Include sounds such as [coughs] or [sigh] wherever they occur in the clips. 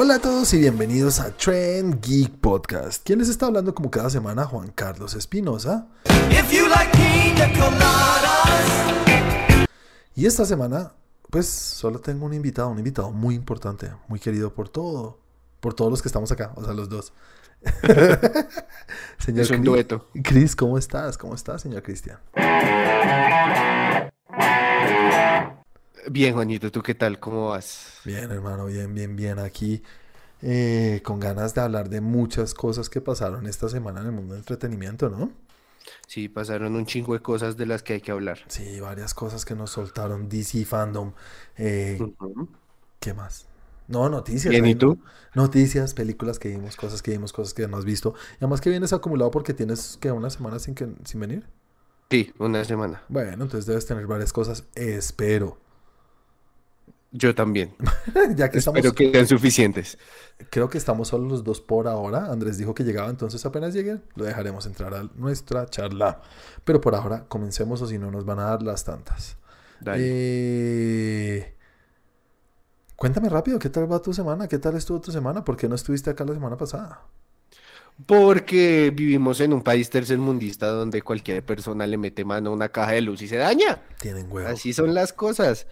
Hola a todos y bienvenidos a Trend Geek Podcast. ¿Quién les está hablando como cada semana? Juan Carlos Espinosa. Y esta semana, pues solo tengo un invitado, un invitado muy importante, muy querido por todo, por todos los que estamos acá, o sea, los dos. [laughs] señor es un dueto. Cris, ¿cómo estás? ¿Cómo estás, señor Cristian? Bien, Juanito, ¿tú qué tal? ¿Cómo vas? Bien, hermano, bien, bien, bien. Aquí eh, con ganas de hablar de muchas cosas que pasaron esta semana en el mundo del entretenimiento, ¿no? Sí, pasaron un chingo de cosas de las que hay que hablar. Sí, varias cosas que nos soltaron DC Fandom. Eh, ¿Qué más? No, noticias. ¿y tú? Noticias, películas que vimos, cosas que vimos, cosas que no has visto. Y además que vienes acumulado porque tienes que una semana sin, que, sin venir. Sí, una semana. Bueno, entonces debes tener varias cosas. Espero. Yo también. [laughs] ya que Espero que sean suficientes. Creo que estamos solo los dos por ahora. Andrés dijo que llegaba, entonces apenas llegue, lo dejaremos entrar a nuestra charla. Pero por ahora, comencemos o si no, nos van a dar las tantas. Eh... Cuéntame rápido, ¿qué tal va tu semana? ¿Qué tal estuvo tu semana? ¿Por qué no estuviste acá la semana pasada? Porque vivimos en un país tercermundista donde cualquier persona le mete mano a una caja de luz y se daña. Tienen huevo. Así son las cosas.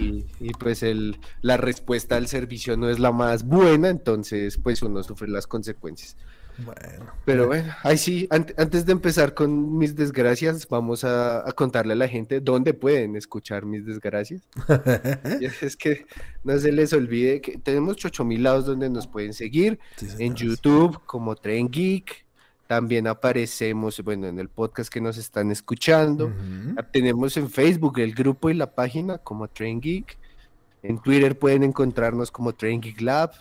y, y, pues el, la respuesta al servicio no es la más buena, entonces pues uno sufre las consecuencias. Bueno. Pero bueno, ahí sí, antes de empezar con mis desgracias, vamos a, contarle a la gente dónde pueden escuchar mis desgracias. [laughs] es que no se les olvide que tenemos 8000 lados donde nos pueden seguir. en YouTube como Tren Geek. También aparecemos, bueno, en el podcast que nos están escuchando. Tenemos en Facebook el grupo y la página como Tren Geek. En Twitter pueden encontrarnos como Train Geek Lab.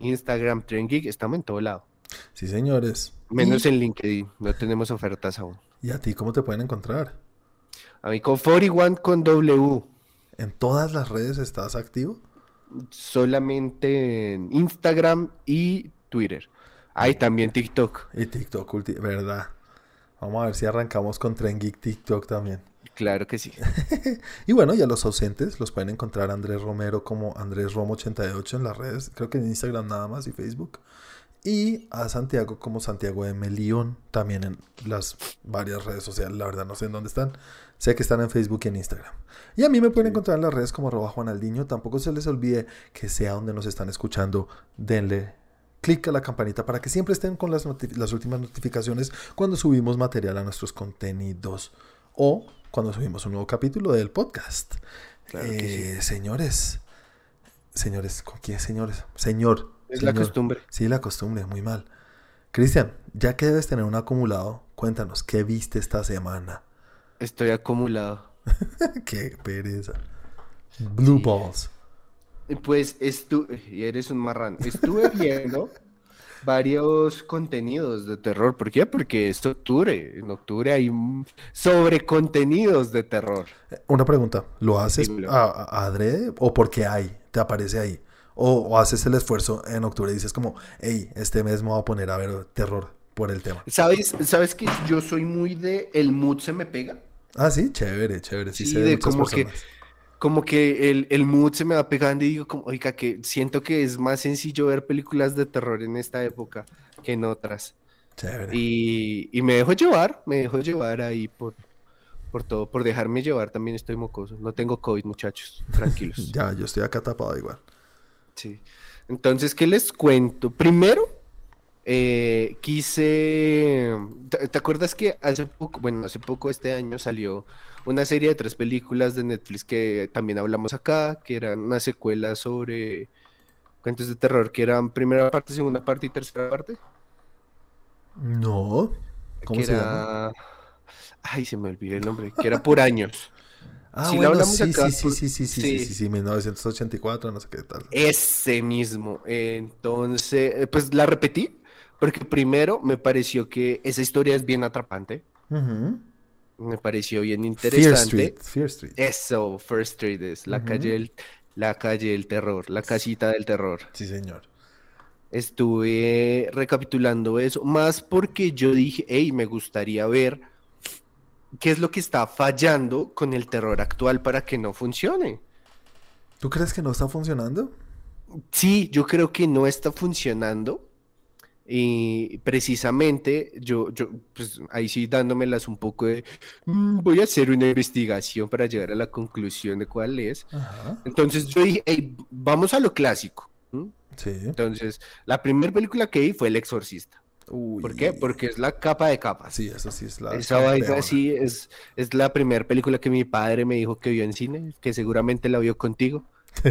Instagram Train Geek. Estamos en todo lado. Sí, señores. Menos en LinkedIn, no tenemos ofertas aún. ¿Y a ti cómo te pueden encontrar? A mí con 41 con W. ¿En todas las redes estás activo? Solamente en Instagram y Twitter. Hay también TikTok. Y TikTok, verdad. Vamos a ver si arrancamos con Tren Geek TikTok también. Claro que sí. [laughs] y bueno, ya los ausentes los pueden encontrar Andrés Romero como Andrés Romo88 en las redes, creo que en Instagram nada más y Facebook y a Santiago como Santiago de Melión, también en las varias redes sociales, la verdad no sé en dónde están, sé que están en Facebook y en Instagram. Y a mí me pueden encontrar en las redes como arroba Juanaldiño, tampoco se les olvide que sea donde nos están escuchando, denle clic a la campanita para que siempre estén con las, las últimas notificaciones cuando subimos material a nuestros contenidos o cuando subimos un nuevo capítulo del podcast. Eh, señores, señores, ¿con quién señores? Señor, es la costumbre. Sí, la costumbre, muy mal. Cristian, ya que debes tener un acumulado, cuéntanos, ¿qué viste esta semana? Estoy acumulado. [laughs] Qué pereza. Blue Balls. Pues estuve, y eres un marrano, estuve [laughs] viendo varios contenidos de terror. ¿Por qué? Porque es octubre. En octubre hay sobre contenidos de terror. Una pregunta, ¿lo haces a, adrede o porque hay? ¿Te aparece ahí? O, haces el esfuerzo en octubre y dices como, hey, este mes me voy a poner a ver terror por el tema. ¿Sabes, ¿Sabes que yo soy muy de el mood se me pega? Ah, sí, chévere, chévere. Sí, de como que como que el, el, mood se me va pegando y digo como, oiga, que siento que es más sencillo ver películas de terror en esta época que en otras. Chévere. Y, y me dejo llevar, me dejo llevar ahí por, por todo, por dejarme llevar también estoy mocoso. No tengo COVID, muchachos, tranquilos. [laughs] ya, yo estoy acá tapado igual. Sí. Entonces, ¿qué les cuento? Primero, eh, quise. ¿Te, acuerdas que hace poco, bueno, hace poco este año salió una serie de tres películas de Netflix que también hablamos acá, que eran una secuela sobre cuentos de terror, que eran primera parte, segunda parte y tercera parte? No. ¿Cómo se llama? Ay, se me olvidó el nombre, que era por años. Ah, bueno, sí, sí, sí, sí, sí, sí, sí, sí, 1984, no sé qué tal. Ese mismo. Entonces, eh, pues la repetí, porque primero me pareció que esa historia es bien atrapante. Me pareció bien interesante. Fear Street, Fear Street. Eso, First Street es la calle del, la calle del terror, la casita del terror. Sí, señor. Estuve recapitulando eso, más porque yo dije, hey, me gustaría ver ¿Qué es lo que está fallando con el terror actual para que no funcione? ¿Tú crees que no está funcionando? Sí, yo creo que no está funcionando. Y precisamente yo, yo, pues ahí sí dándomelas un poco de, "Mm, voy a hacer una investigación para llegar a la conclusión de cuál es. Ajá. Entonces yo dije, "Ey, vamos a lo clásico. Entonces, la primera película que vi fue El Exorcista. Uy. ¿Por qué? Porque es la capa de capas. Sí, eso sí es la. Esa vaina sí es, es la primera película que mi padre me dijo que vio en cine, que seguramente la vio contigo. [laughs]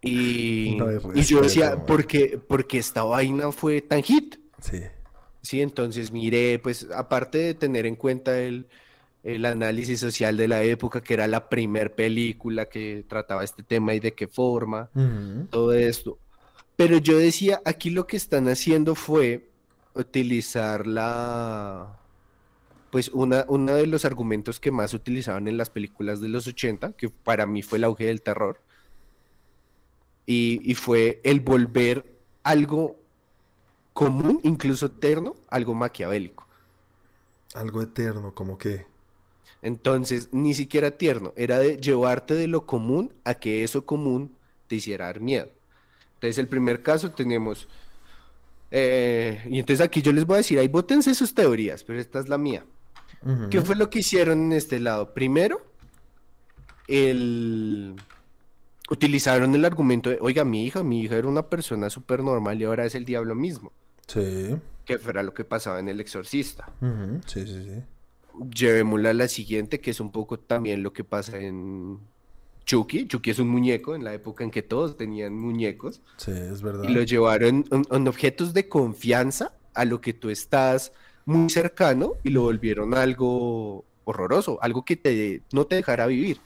Y, No hay y yo decía, ¿por qué, porque esta vaina fue tan hit? sí. Sí, entonces miré, pues aparte de tener en cuenta el, el análisis social de la época, que era la primer película que trataba este tema y de qué forma, todo esto. Pero yo decía, aquí lo que están haciendo fue utilizar la, pues una, uno de los argumentos que más utilizaban en las películas de los 80, que para mí fue el auge del terror, y, y fue el volver algo común, incluso eterno, algo maquiavélico. Algo eterno, como que. Entonces, ni siquiera tierno, era de llevarte de lo común a que eso común te hiciera dar miedo. Entonces, el primer caso tenemos, eh, y entonces aquí yo les voy a decir, ahí bótense sus teorías, pero esta es la mía. ¿Qué fue lo que hicieron en este lado? Primero, el... utilizaron el argumento de, oiga, mi hija, mi hija era una persona súper normal y ahora es el diablo mismo, Sí. que fuera lo que pasaba en El Exorcista. Sí, sí, sí. Llevémosla a la siguiente, que es un poco también lo que pasa en Chucky. Chucky es un muñeco en la época en que todos tenían muñecos Sí, es verdad. y lo llevaron en, en objetos de confianza a lo que tú estás muy cercano y lo volvieron algo horroroso, algo que te, no te dejará vivir.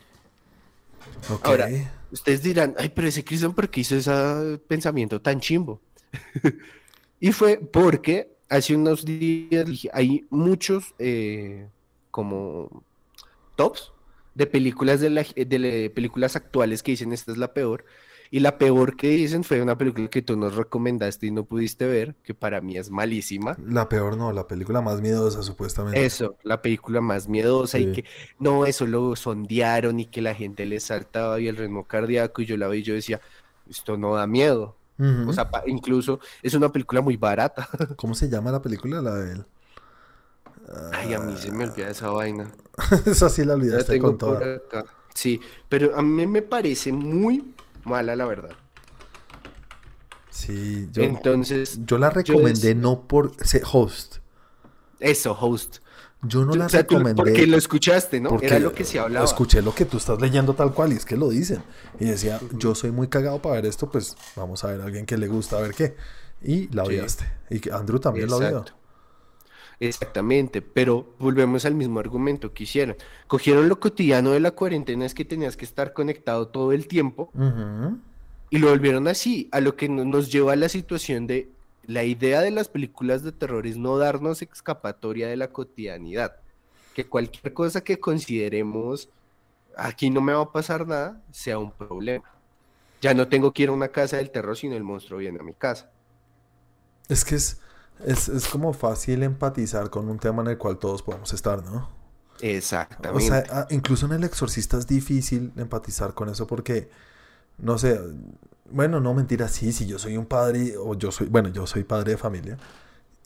Ok. Ahora, Ustedes dirán, ay, pero ese Cristian, ¿por qué hizo ese pensamiento tan chimbo? [laughs] y fue porque hace unos días hay muchos eh, como tops de películas de, la- de la- películas actuales que dicen esta es la peor. Y la peor que dicen fue una película que tú nos recomendaste y no pudiste ver, que para mí es malísima. La peor no, la película más miedosa, supuestamente. Eso, la película más miedosa y que no, eso lo sondearon y que la gente le saltaba y el ritmo cardíaco y yo la vi y yo decía, esto no da miedo. O sea, incluso es una película muy barata. [laughs] ¿Cómo se llama la película? La de él. Ay, a mí se me olvida esa vaina. [laughs] Esa sí la La olvidaste tengo con por toda. acá. Sí, pero a mí me parece muy mala la verdad. Sí, yo, Entonces, yo la recomendé no por ser host. eso, host. Yo no Yo- la o sea, recomendé porque lo escuchaste, ¿no? porque Era lo que se hablaba. Escuché lo que tú estás leyendo tal cual y es que lo dicen. Y decía, yo soy muy cagado para ver esto, pues vamos a ver a alguien que le gusta, a ver qué. Y la Sí. odiaste. Y que Andrew también la odió. Exactamente, pero volvemos al mismo argumento que hicieron. Cogieron lo cotidiano de la cuarentena, es que tenías que estar conectado todo el tiempo, y lo volvieron así, a lo que no- nos lleva a la situación de la idea de las películas de terror es no darnos escapatoria de la cotidianidad. Que cualquier cosa que consideremos, aquí no me va a pasar nada, sea un problema. Ya no tengo que ir a una casa del terror, sino el monstruo viene a mi casa. Es que es, es, es como fácil empatizar con un tema en el cual todos podemos estar, ¿no? O Exactamente. sea, ah, incluso en El Exorcista es difícil empatizar con eso porque, no sé, bueno, no mentira, sí, si yo soy un padre o yo soy, bueno, yo soy padre de familia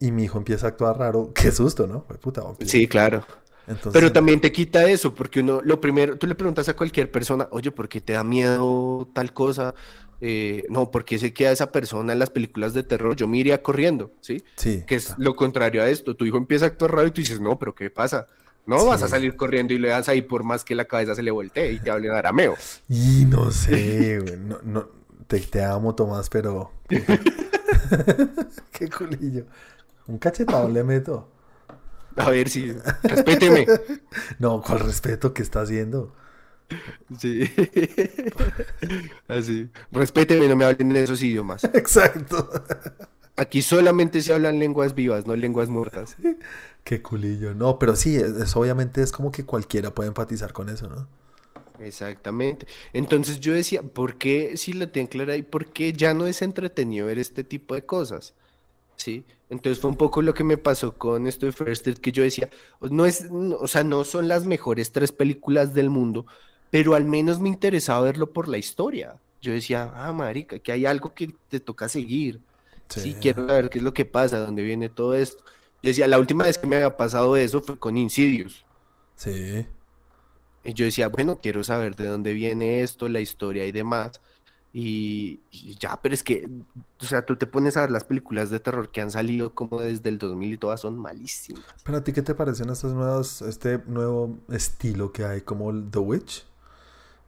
y mi hijo empieza a actuar raro, [laughs] qué susto, ¿no? Fue puta, sí, claro. Entonces, Pero también te quita eso, porque uno, lo primero, tú le preguntas a cualquier persona, oye, ¿por qué te da miedo tal cosa? Eh, no, ¿por qué se queda esa persona en las películas de terror? Yo me iría corriendo, ¿sí? sí, Que es lo contrario a esto. Tu hijo empieza a actuar raro y tú dices, no, pero ¿qué pasa? No vas a salir corriendo y le das ahí por más que la cabeza se le voltee y te hable en arameo. Y no [laughs] sé, güey, no, no, te, te amo, Tomás, pero... [laughs] [laughs] qué culillo. Un cachetado le meto. A ver si, respéteme. No, ¿cuál respeto que está haciendo? Sí. Así. Respéteme, no me hablen en esos idiomas. [laughs] Exacto. Aquí solamente se hablan lenguas vivas, no lenguas muertas. Qué culillo. No, pero sí, es, obviamente es como que cualquiera puede empatizar con eso, ¿no? Exactamente. Entonces yo decía, ¿por qué si la tienen clara y por qué ya no es entretenido ver este tipo de cosas? ¿Sí? Entonces fue un poco lo que me pasó con esto de First Aid, que yo decía, no es, no- o sea, no son las mejores tres películas del mundo, pero al menos me interesaba verlo por la historia. yo decía, ah, marica, que hay algo que te toca seguir. Sí. quiero saber qué es lo que pasa, dónde viene todo esto. Yo decía, la última vez que me había pasado eso fue con Insidious. Sí. Y yo decía, bueno, quiero saber de dónde viene esto, la historia y demás. Y, ya, pero es que, o sea, tú te pones a ver las películas de terror que han salido como desde el 2000 y todas son malísimas. Pero a ti, ¿qué te parecen estas nuevas, este nuevo estilo que hay como el The Witch?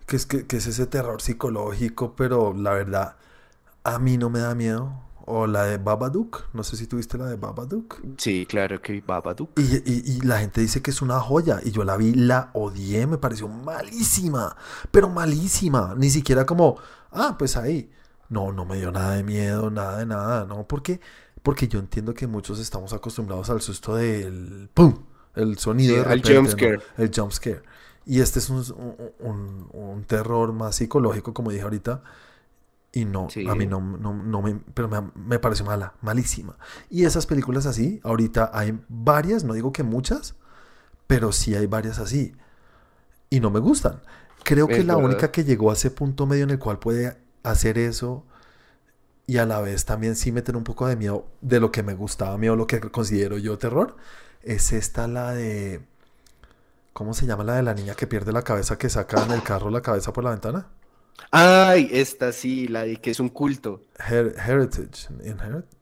Que es, que, que es ese terror psicológico, pero la verdad, a mí no me da miedo. O la de Babadook, no sé si tuviste la de Babadook. Sí, claro que vi Babadook. Y, y, y, la gente dice que es una joya. Y yo la vi, la odié, me pareció malísima. Pero malísima. Ni siquiera como, ah, pues ahí. No, no me dio nada de miedo, nada de nada, ¿no? Porque, porque yo entiendo que muchos estamos acostumbrados al susto del ¡pum! El sonido sí, de repente, El jumpscare. ¿no? El jumpscare. Y este es un, un, un, terror más psicológico, como dije ahorita. Y no, sí. a mí no, no, no me, pero me, me, pareció mala, malísima. Y esas películas así, ahorita hay varias, no digo que muchas, pero sí hay varias así. Y no me gustan. Creo que la verdad. única que llegó a ese punto medio en el cual puede hacer eso y a la vez también sí meter un poco de miedo de lo que me gustaba a mí o lo que considero yo terror, es esta la de... ¿Cómo se llama la de la niña que pierde la cabeza que saca en el carro la cabeza por la ventana? Ay, esta sí, la de que es un culto. Her Heritage. Inherit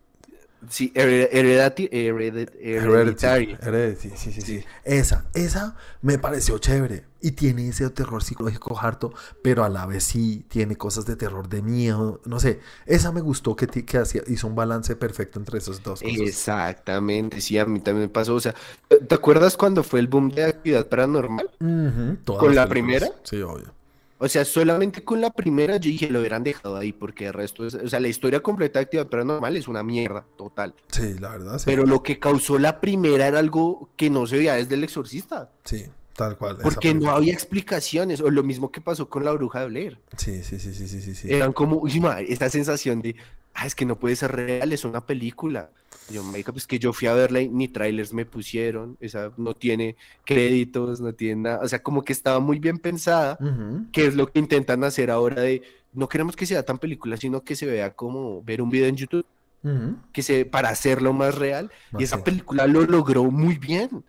sí, heredati heredit hereditary. Hereditary. Sí, sí, sí, Esa, esa me pareció chévere. Y tiene ese terror psicológico harto, pero a la vez sí tiene cosas de terror, de miedo. No sé, esa me gustó que, que hacía, hizo un balance perfecto entre esos dos cosas. Exactamente, sí, a mí también me pasó. O sea, ¿te acuerdas cuando fue el boom de actividad paranormal? Uh -huh, ¿Con la primera? Sí, obvio. O sea, solamente con la primera yo dije lo hubieran dejado ahí porque el resto es, o sea, la historia completa de Actividad Paranormal es una mierda total. Sí, la verdad. Sí. Pero lo que causó la primera era algo que no se veía desde el exorcista. Sí, tal cual. Porque no había explicaciones, o lo mismo que pasó con la bruja de Blair. Sí, sí, sí, sí, sí, sí. Eran como, uy, madre, esta sensación de, ah, es que no puede ser real, es una película. Yo, me pues que yo fui a verla y ni trailers me pusieron, esa no tiene créditos, no tiene nada, o sea, como que estaba muy bien pensada, uh -huh. que es lo que intentan hacer ahora de, no queremos que sea tan película, sino que se vea como ver un video en YouTube, uh -huh. que se, para hacerlo más real, y esa película lo logró muy bien.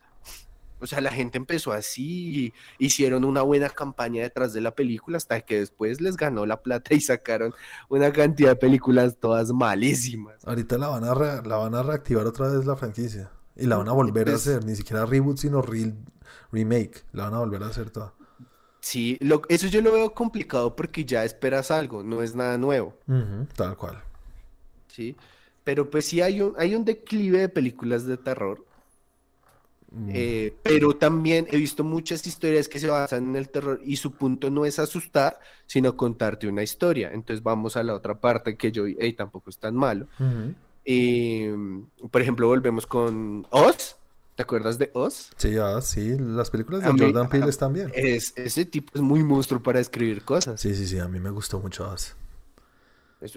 O sea, la gente empezó así, hicieron una buena campaña detrás de la película hasta que después les ganó la plata y sacaron una cantidad de películas todas malísimas. Ahorita la van a, re la van a reactivar otra vez la franquicia y la van a volver pues, a hacer, ni siquiera reboot, sino re remake, la van a volver a hacer toda. Sí, lo, eso yo lo veo complicado porque ya esperas algo, no es nada nuevo. Uh -huh, tal cual. Sí, pero pues sí hay un, hay un declive de películas de terror eh, pero también he visto muchas historias que se basan en el terror y su punto no es asustar, sino contarte una historia. Entonces vamos a la otra parte que yo, hey, tampoco es tan malo. Uh -huh. eh, por ejemplo, volvemos con Oz. ¿Te acuerdas de Oz? Sí, ah, sí, las películas de a Jordan mí, Peele están bien. Es, ese tipo es muy monstruo para escribir cosas. Sí, sí, sí, a mí me gustó mucho Oz.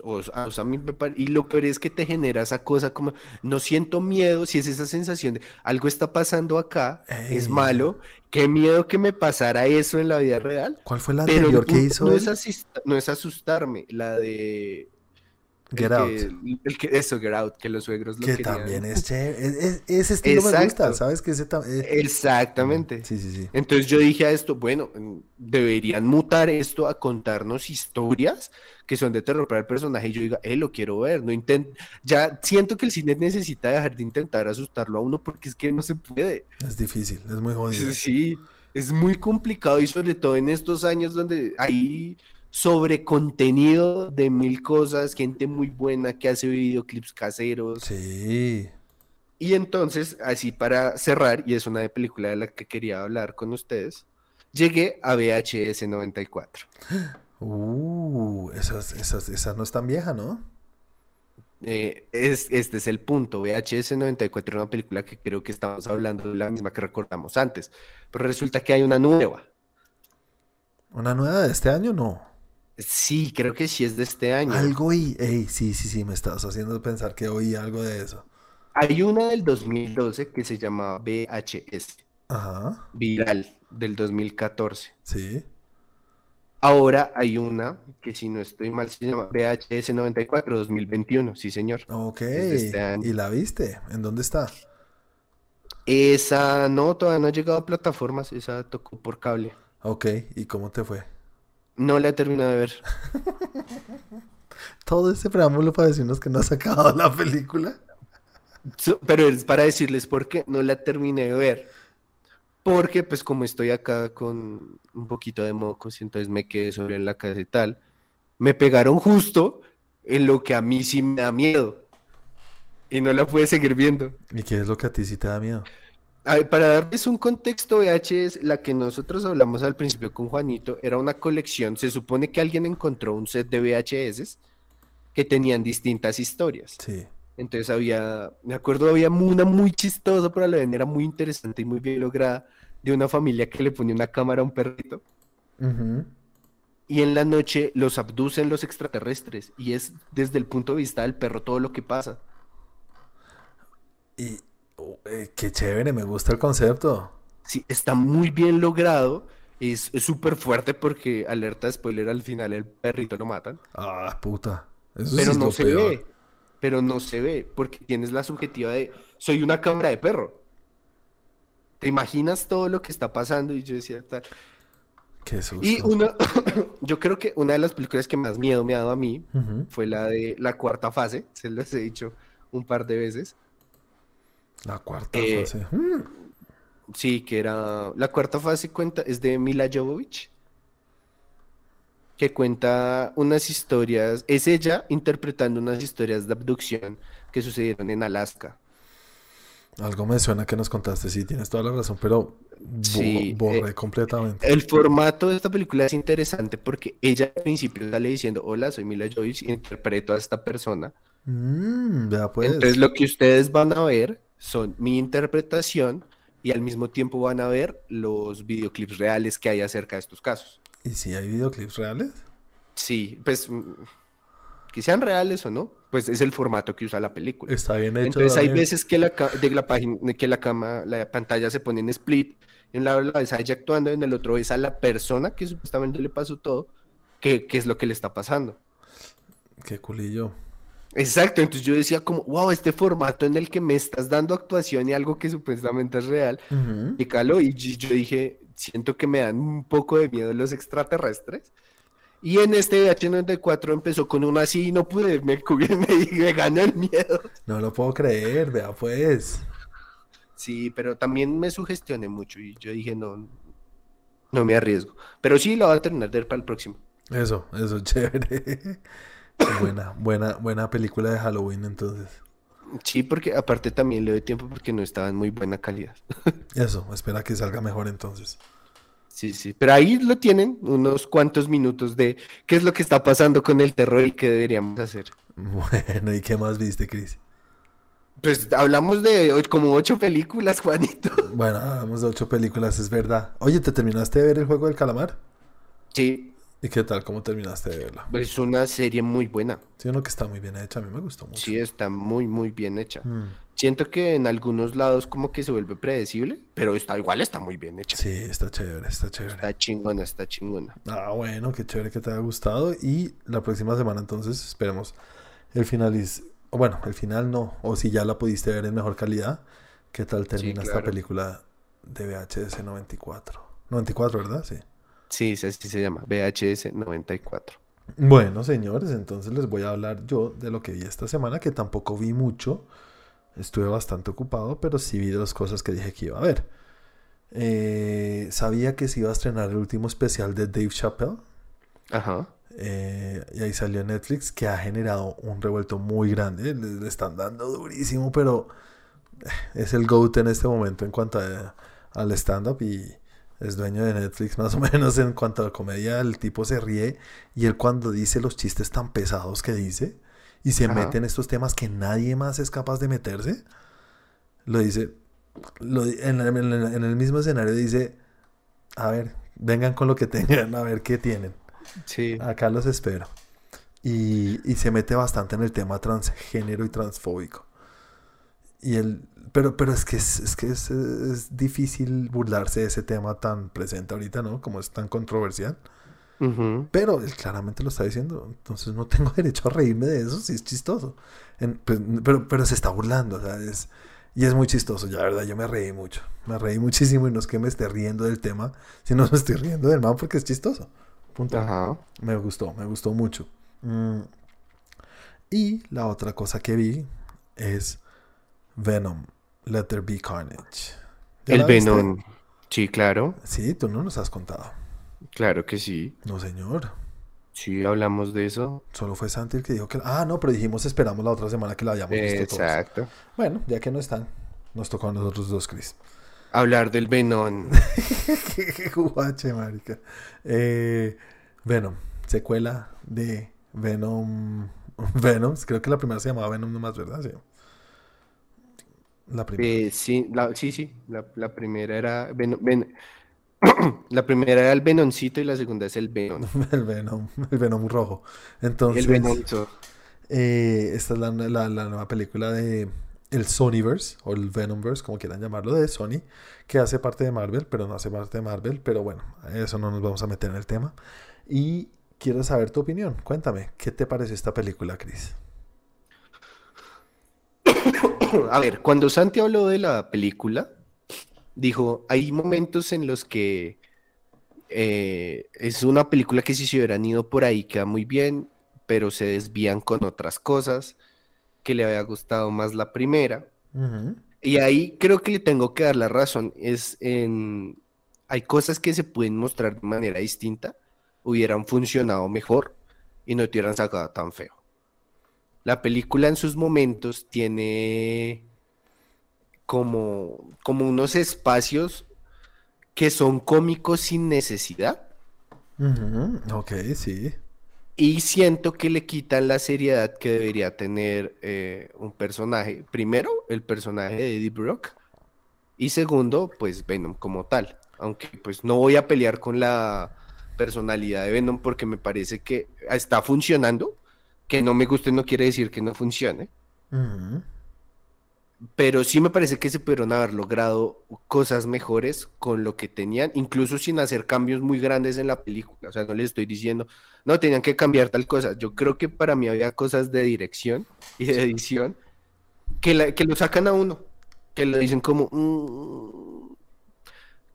O, o, sea, a mí me y lo peor es que te genera esa cosa como no siento miedo si es esa sensación de algo está pasando acá Ey. es malo qué miedo que me pasara eso en la vida real ¿cuál fue la anterior que hizo no, es asista, no es asustarme la de Get el Out. Que, el que, eso, Get Out, que los suegros lo Que querían. también es chévere. Es, es, ese estilo Exacto. me gusta, ¿sabes? Que ese es... Exactamente. Sí, sí, sí. Entonces yo dije a esto, bueno, deberían mutar esto a contarnos historias que son de terror para el personaje y yo diga, eh, lo quiero ver, no intent ya siento que el cine necesita dejar de intentar asustarlo a uno porque es que no se puede. Es difícil, es muy jodido. Sí, es muy complicado y sobre todo en estos años donde hay sobre contenido de mil cosas, gente muy buena que hace videoclips caseros. Sí. Y entonces, así para cerrar, y es una de película de la que quería hablar con ustedes, llegué a VHS 94. Uh, esa, esa, esa no es tan vieja, ¿no? Eh, es, este es el punto. VHS 94 es una película que creo que estamos hablando de la misma que recordamos antes, pero resulta que hay una nueva. ¿Una nueva de este año? No. Sí, creo que sí es de este año. Algo y, ey, sí, sí, sí, me estás haciendo pensar que oí algo de eso. Hay una del 2012 que se llama VHS. Ajá. Viral, del 2014. Sí. Ahora hay una que si no estoy mal se llama VHS 94 2021, sí señor. Ok, este ¿y la viste? ¿En dónde está? Esa no, todavía no ha llegado a plataformas, esa tocó por cable. Ok, ¿y cómo te fue? No la he terminado de ver. [laughs] Todo ese preámbulo para decirnos que no has acabado la película. Pero es para decirles por qué no la terminé de ver. Porque pues como estoy acá con un poquito de mocos y entonces me quedé sobre la casa y tal, me pegaron justo en lo que a mí sí me da miedo. Y no la pude seguir viendo. ¿Y qué es lo que a ti sí te da miedo? Para darles un contexto, VHS, la que nosotros hablamos al principio con Juanito, era una colección. Se supone que alguien encontró un set de VHS que tenían distintas historias. Sí. Entonces había, me acuerdo, había una muy chistosa, pero la era muy interesante y muy bien lograda, de una familia que le pone una cámara a un perrito. Y en la noche los abducen los extraterrestres. Y es desde el punto de vista del perro todo lo que pasa. Y eh, qué chévere, me gusta el concepto. Sí, está muy bien logrado. Es súper fuerte porque, alerta spoiler, al final el perrito lo matan. Ah, puta. pero no se ve pero no se ve porque tienes la subjetiva de soy una cámara de perro. ¿Te imaginas todo lo que está pasando? Y yo decía tal. Qué susto. Y una, [coughs] yo creo que una de las películas que más miedo me ha dado a mí fue la de la cuarta fase. Se los he dicho un par de veces. La cuarta eh, fase. Mm. Sí, que era. La cuarta fase cuenta, es de Mila Jovovich que cuenta unas historias, es ella interpretando unas historias de abducción que sucedieron en Alaska. Algo me suena que nos contaste, sí, tienes toda la razón, pero sí, borré eh, completamente. El formato de esta película es interesante porque ella al principio sale diciendo, hola, soy Mila Joyce y interpreto a esta persona. Mm, pues. Entonces lo que ustedes van a ver son mi interpretación y al mismo tiempo van a ver los videoclips reales que hay acerca de estos casos. ¿Y si hay videoclips reales? Sí, pues mm, que sean reales o no, pues es el formato que usa la película. Está bien hecho. Entonces hay veces que la, de la página, que la cama, la pantalla se pone en split, en la lado ves a ella actuando, en el otro ves a la persona que supuestamente le pasó todo, qué es lo que le está pasando. Qué culillo. Exacto, entonces yo decía como, wow, este formato en el que me estás dando actuación y algo que supuestamente es real, y calo, y yo dije, siento que me dan un poco de miedo los extraterrestres. Y en este H94 empezó con una así y no pude, me, [laughs] me, me ganó el miedo. No lo puedo creer, vea pues. Sí, pero también me sugestioné mucho y yo dije, no, no me arriesgo. Pero sí lo voy a terminar de ver para el próximo. Eso, eso, [laughs] chévere. Buena, buena, buena película de Halloween entonces. Sí, porque aparte también le doy tiempo porque no estaba en muy buena calidad. [laughs] Eso, espera que salga mejor entonces. Sí, sí, pero ahí lo tienen, unos cuantos minutos de qué es lo que está pasando con el terror y qué deberíamos hacer. Bueno, ¿y qué más viste, Cris? Pues hablamos de como ocho películas, [laughs] Juanito. Bueno, hablamos de ocho películas, es verdad. Oye, ¿te terminaste de ver el juego del calamar? Sí, ¿Y qué tal? ¿Cómo terminaste de verla? Es una serie muy buena. Sí, uno que está muy bien hecha, a mí me gustó mucho. Sí, está muy, muy bien hecha. Mm. Siento que en algunos lados como que se vuelve predecible, pero está igual está muy bien hecha. Sí, está chévere, está chévere. Está chingona, está chingona. Ah, bueno, qué chévere que te haya gustado. Y la próxima semana entonces esperemos el final. Bueno, el final no, o si ya la pudiste ver en mejor calidad, ¿qué tal termina esta película de VHS 94? 94, ¿verdad? Sí. Sí, así se llama, VHS 94. Bueno, señores, entonces les voy a hablar yo de lo que vi esta semana, que tampoco vi mucho. Estuve bastante ocupado, pero sí vi de las cosas que dije que iba a ver. Eh, sabía que se iba a estrenar el último especial de Dave Chappelle. Ajá. Eh, y ahí salió Netflix, que ha generado un revuelto muy grande. Le, están dando durísimo, pero es el GOAT en este momento en cuanto al stand-up. Y, es dueño de Netflix [laughs] más o menos en cuanto a la comedia, el tipo se ríe y él cuando dice los chistes tan pesados que dice y se mete en estos temas que nadie más es capaz de meterse, lo dice, en, el mismo escenario dice, a ver, vengan con lo que tengan, a ver qué tienen. Sí. Acá los espero. Y, y se mete bastante en el tema transgénero y transfóbico. Y él, pero, pero es que, es, que es, difícil burlarse de ese tema tan presente ahorita, ¿no? Como es tan controversial. Pero él claramente lo está diciendo. Entonces no tengo [laughs] derecho a reírme de eso si es chistoso. Pues, pero, pero se está burlando. O sea, es, y es muy chistoso. Ya, la verdad, yo me reí mucho. Me reí muchísimo y no es que me esté riendo del tema, sino [laughs] me estoy riendo del man porque es chistoso. Punto. Ajá. Me gustó, me gustó mucho. Mm. Y la otra cosa que vi es Venom, Let There Be Carnage. El Venom. Sí, claro. Sí, tú no nos has contado. Claro que sí. No, señor. Sí, hablamos de eso. Solo fue Santi el que dijo que... Ah, no, pero dijimos esperamos la otra semana que la hayamos visto Exacto. Bueno, ya que no están, nos tocó a nosotros dos, Chris. Hablar del Venom. [laughs] Qué guache, marica. Eh, Venom, secuela de Venom... [laughs] Venom, creo que la primera se llamaba Venom nomás, ¿verdad? Sí. La primera. Eh, sí, sí, sí. La, primera era. [clears throat] la primera era el Venoncito y la segunda es el Venom. [laughs] el Venom, el Venom rojo. Entonces. El Venom. Eh, esta es la, nueva película de el Sonyverse o el Venomverse, como quieran llamarlo, de Sony, que hace parte de Marvel, pero no hace parte de Marvel. Pero bueno, eso no nos vamos a meter en el tema. Y quiero saber tu opinión. Cuéntame, ¿qué te pareció esta película, Chris? [laughs] a ver, cuando Santi habló de la película, dijo, hay momentos en los que eh, es una película que si se hubieran ido por ahí queda muy bien, pero se desvían con otras cosas, que le había gustado más la primera. Y ahí creo que le tengo que dar la razón, es en... Hay cosas que se pueden mostrar de manera distinta, hubieran funcionado mejor y no te hubieran sacado tan feo. La película en sus momentos tiene como, como unos espacios que son cómicos sin necesidad. Ok, sí. Y siento que le quitan la seriedad que debería tener eh, un personaje. Primero, el personaje de Eddie Brock. Y segundo, pues Venom como tal. Aunque pues no voy a pelear con la personalidad de Venom porque me parece que está funcionando que no me guste no quiere decir que no funcione. Pero sí me parece que se pudieron haber logrado cosas mejores con lo que tenían, incluso sin hacer cambios muy grandes en la película. O sea, no les estoy diciendo, no, tenían que cambiar tal cosa. Yo creo que para mí había cosas de dirección y de edición que, que lo sacan a uno, que lo dicen como, mm,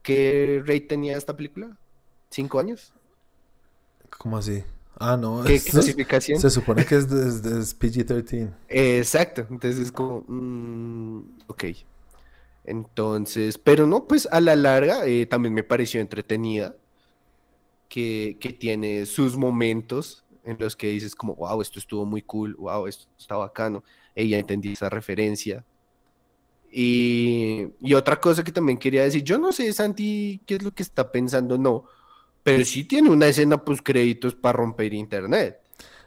¿qué rate tenía esta película? ¿Cinco años? ¿Cómo así? Ah, no. ¿Qué clasificación? Se supone que es, de, PG-13. Exacto. Entonces es como. Mm, ok. Entonces, pero no, pues a la larga eh, también me pareció entretenida. Que, que, tiene sus momentos en los que dices, como, wow, esto estuvo muy cool, wow, esto está bacano. Ella entendí esa referencia. Y, y otra cosa que también quería decir, yo no sé, Santi, qué es lo que está pensando, no pero sí tiene una escena pues créditos para romper internet.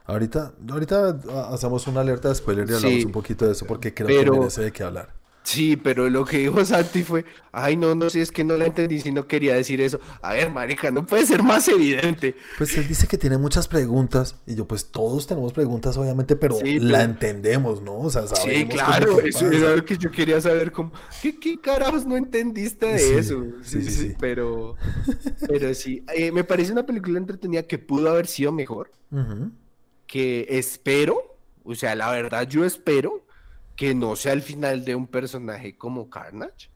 Ahorita, ahorita hacemos una alerta de spoiler y hablamos un poquito de eso porque creo que merece de qué hablar. Sí, pero lo que dijo Santi fue, ay, no, no sé, es que no la entendí si no quería decir eso. A ver, marica, no puede ser más evidente. Pues él dice que tiene muchas preguntas y yo, pues todos tenemos preguntas, obviamente, pero la entendemos, ¿no? O sea, sabemos Sí, claro, eso es algo que yo quería saber, como, ¿qué, qué carajos no entendiste de eso? Sí, sí, sí, Pero, [laughs] pero sí, eh, me parece una película entretenida que pudo haber sido mejor, que espero, o sea, la verdad, yo espero que no sea el final de un personaje como Carnage.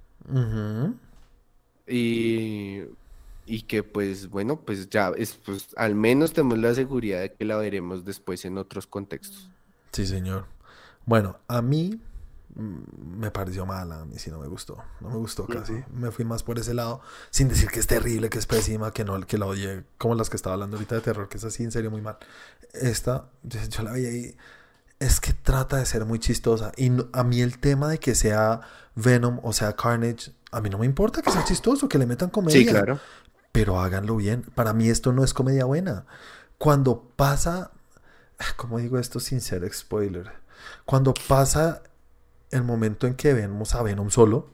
y, y, que pues bueno, pues ya es, pues al menos tenemos la seguridad de que la veremos después en otros contextos. Sí, señor. Bueno, a mí mm, me pareció mala, a mí sí no me gustó, no me gustó casi, me fui más por ese lado, sin decir que es terrible, que es pésima, que no, que la oye, como las que estaba hablando ahorita de terror, que es así en serio muy mal. Esta, yo, yo la vi ahí es que trata de ser muy chistosa. Y a mí el tema de que sea Venom o sea Carnage, a mí no me importa que sea chistoso, que le metan comedia. Sí, claro. Pero háganlo bien. Para mí esto no es comedia buena. Cuando pasa, ¿cómo digo esto sin ser spoiler? Cuando pasa el momento en que vemos a Venom solo,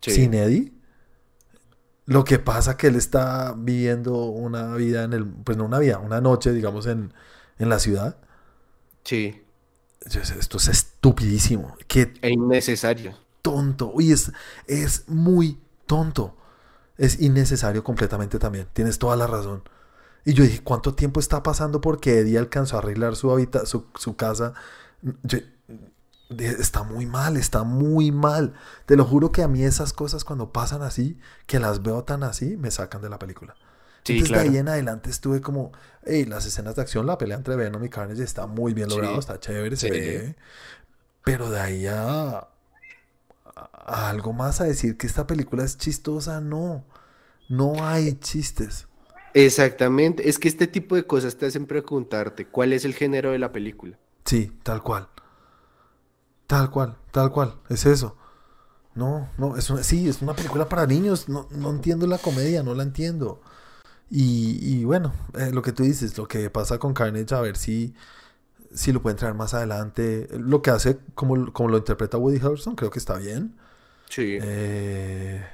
sin Eddie, lo que pasa que él está viviendo una vida en el, pues no una vida, una noche, digamos, en, en la ciudad Sí. Esto es estupidísimo. Qué e innecesario. Tonto. Uy, es, es muy tonto. Es innecesario completamente también. Tienes toda la razón. Y yo dije, ¿cuánto tiempo está pasando porque Eddie alcanzó a arreglar su, habita su, su casa? Yo- está muy mal, está muy mal. Te lo juro que a mí esas cosas cuando pasan así, que las veo tan así, me sacan de la película. Sí, Entonces claro. de ahí en adelante estuve como, hey, las escenas de acción, la pelea entre Venom y Carnage está muy bien Sí. logrado, está chévere, se ve. Pero de ahí a algo más a decir que esta película es chistosa, no. No hay chistes. Exactamente. Es que este tipo de cosas te hacen preguntarte cuál es el género de la película. Sí, tal cual. Tal cual, tal cual. Es eso. No, no, es una, sí, es una película para niños. No, no entiendo la comedia, no la entiendo. Y, y bueno, eh, lo que tú dices, lo que pasa con Carnage, a ver si, si lo pueden traer más adelante. Lo que hace, como, como lo interpreta Woody Harrelson, creo que está bien. Sí. Eh,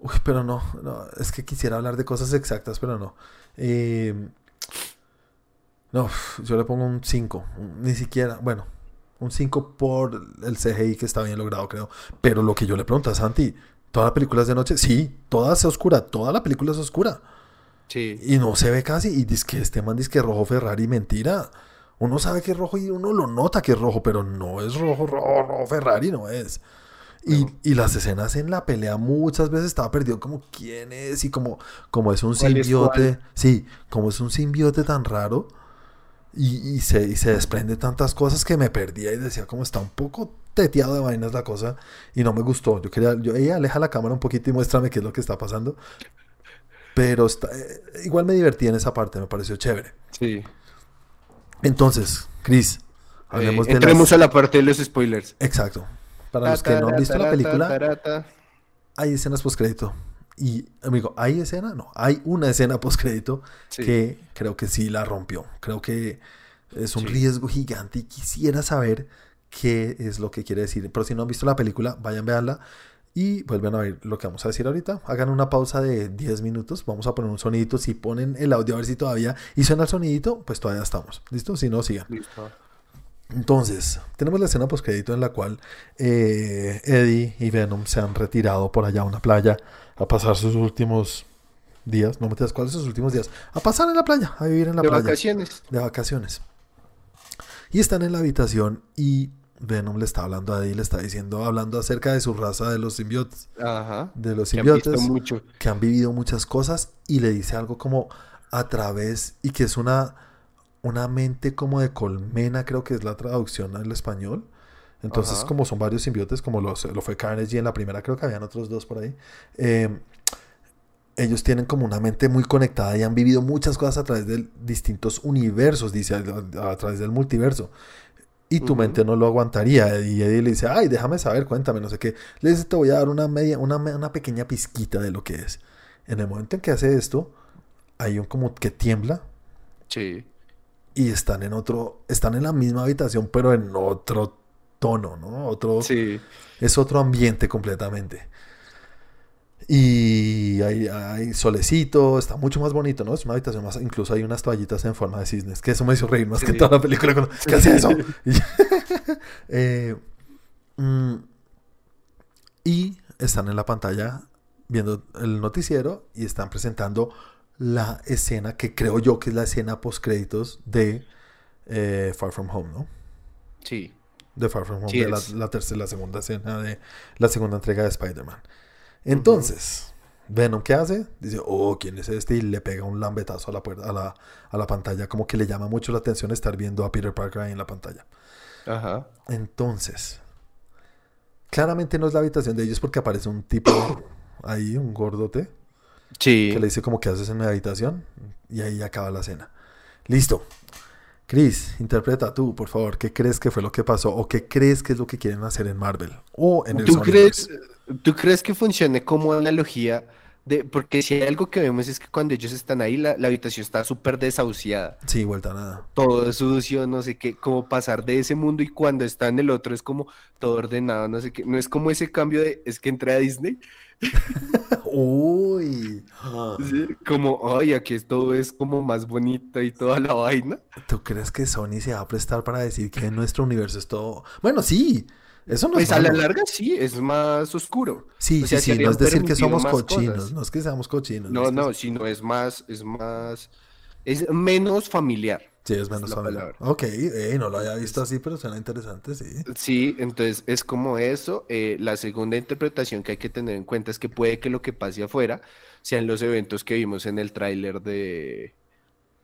Uy, pero no, no, es que quisiera hablar de cosas exactas, pero no. Eh, No, yo le pongo un 5, ni siquiera, bueno, un 5 por el CGI que está bien logrado, creo. Pero lo que yo le pregunto a Santi, ¿toda la película es de noche? Sí, toda es oscura, toda la película es oscura. Sí. Y no se ve casi, y dice que este man dice que rojo Ferrari, mentira. Uno sabe que es rojo y uno lo nota que es rojo, pero no es rojo, rojo, rojo Ferrari, no es. Y, No. y las escenas en la pelea muchas veces estaba perdido como quién es y como, como es un ¿Cuál es simbiote, sí, como es un simbiote tan raro y, y se, y se desprende tantas cosas que me perdía y decía como está un poco teteado de vainas la cosa y no me gustó. Yo quería, yo, ella aleja la cámara un poquito y muéstrame qué es lo que está pasando. Pero está- eh, igual me divertí en esa parte, me pareció chévere. Sí. Entonces, Chris, hablemos Eh, de entremos las... a la parte de los spoilers. Exacto. Para los que no han visto la película, hay escenas postcrédito. Y, amigo, ¿hay escena? No, hay una escena postcrédito Sí. que creo que sí la rompió. Creo que es un Sí. riesgo gigante y quisiera saber qué es lo que quiere decir. Pero si no han visto la película, vayan a verla y vuelven a ver lo que vamos a decir ahorita. Hagan una pausa de 10 minutos. Vamos a poner un sonidito. Si ponen el audio a ver si todavía y suena el sonidito, pues todavía estamos. ¿Listo? Si no, sigan. Listo. Entonces, tenemos la escena postcrédito en la cual eh, Eddie y Venom se han retirado por allá a una playa a pasar sus últimos días. No me digas cuáles son sus últimos días. A pasar en la playa, a vivir en la De playa. vacaciones. De vacaciones. Y están en la habitación y Venom le está hablando a Eddie, le está diciendo, hablando acerca de su raza de los simbiotes. Ajá. De los Que han visto simbiotes mucho. que han vivido muchas cosas y le dice algo como a través y que es una una mente como de colmena creo que es la traducción al español entonces Ajá. como son varios simbiotes como los, lo fue Carnage y en la primera creo que habían otros dos por ahí eh, ellos tienen como una mente muy conectada y han vivido muchas cosas a través de distintos universos dice a, a través del multiverso y tu mente no lo aguantaría. Y Eddie le dice, ay, déjame saber, cuéntame, no sé qué. Le dice, te voy a dar una media, una, una pequeña pizquita de lo que es. En el momento en que hace esto, hay un como que tiembla Sí. y están en otro, están en la misma habitación, pero en otro tono, ¿no? Otro, Sí. es otro ambiente completamente. Y hay, hay solecito, está mucho más bonito, ¿no? Es una habitación más, incluso hay unas toallitas en forma de cisnes, que eso me hizo reír más que Sí. toda la película. cuando, ¿Qué hace eso? [laughs] Y, eh, mm, y están en la pantalla viendo el noticiero y están presentando la escena que creo yo que es la escena post créditos de eh, Far From Home, ¿no? Sí. de Far From Home, Sí de la, es. la tercera, la segunda escena de la segunda entrega de Spider-Man. Entonces, Venom, ¿qué hace? Dice, oh, ¿quién es este? Y le pega un lambetazo a la, puerta, a la, a la pantalla, como que le llama mucho la atención estar viendo a Peter Parker ahí en la pantalla. Ajá. Entonces, claramente no es la habitación de ellos porque aparece un tipo [coughs] ahí, un gordote, Sí. que le dice como, ¿qué haces en mi habitación? Y ahí acaba la escena. Listo. Chris, interpreta tú, por favor, ¿qué crees que fue lo que pasó? ¿O qué crees que es lo que quieren hacer en Marvel? O en el ¿Tú crees, ¿Tú crees que funcione como analogía de, porque si hay algo que vemos es que cuando ellos están ahí, la, la habitación está súper desahuciada, Sí, vuelta a nada. todo sucio, no sé qué, como pasar de ese mundo y cuando está en el otro es como todo ordenado, no sé qué, no es como ese cambio de, es que entré a Disney, [laughs] Uy. [laughs] ¿sí? como, ay, aquí todo es como más bonito y toda la vaina. ¿Tú crees que Sony se va a prestar para decir que en nuestro universo es todo... Bueno, sí. Eso no Pues es a la larga sí, es más oscuro. Sí, O sea, sí, sí, no es decir que somos cochinos, cosas. no es que seamos cochinos. No, no, sino es más, es más, es menos familiar. Sí, es menos familiar. palabra. Ok, eh, no lo había visto así, pero suena interesante, sí. Sí, entonces es como eso. eh, la segunda interpretación que hay que tener en cuenta es que puede que lo que pase afuera sean los eventos que vimos en el tráiler de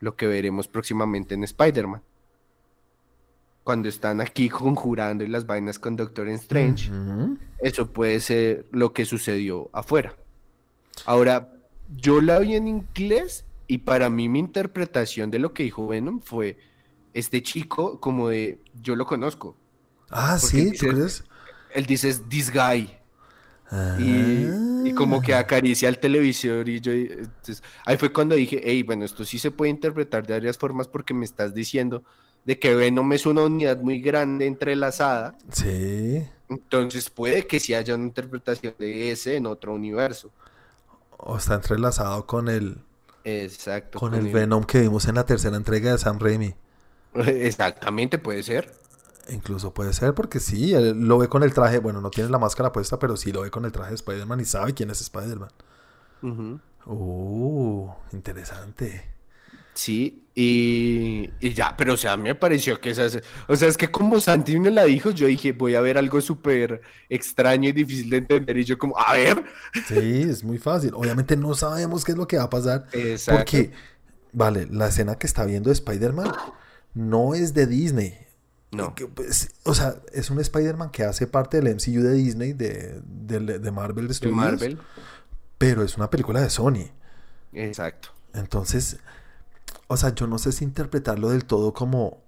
lo que veremos próximamente en Spider-Man. Cuando están aquí conjurando y las vainas con Doctor Strange, eso puede ser lo que sucedió afuera. Ahora, yo la vi en inglés y para mí mi interpretación de lo que dijo Venom fue este chico como de, yo lo conozco. Ah, Porque sí, ¿tú dice- crees? Él dice, this guy. Ah. Y, y como que acaricia al televisor y yo, entonces, ahí fue cuando dije, hey, bueno, esto sí se puede interpretar de varias formas porque me estás diciendo de que Venom es una unidad muy grande entrelazada, Sí. entonces puede que sí haya una interpretación de ese en otro universo. O está entrelazado con el, Exacto. con el Venom que vimos en la tercera entrega de Sam Raimi. [laughs] Exactamente, puede ser. Incluso puede ser porque sí, él lo ve con el traje, bueno, no tiene la máscara puesta, pero sí lo ve con el traje de Spider-Man y sabe quién es Spider-Man. Ujú. Uh, interesante. Sí, y, y ya, pero o sea, me pareció que esas, o sea, es que como Santi me la dijo, yo dije, voy a ver algo súper extraño y difícil de entender, y yo como, a ver, Sí, es muy fácil. Obviamente no sabemos qué es lo que va a pasar Exacto. porque, vale, la escena que está viendo de Spider-Man no es de Disney. no, Que, pues, o sea, es un Spider-Man que hace parte del MCU de Disney, de, de- de Marvel de Studios, Marvel, pero es una película de Sony. exacto. Entonces, o sea, yo no sé si interpretarlo del todo como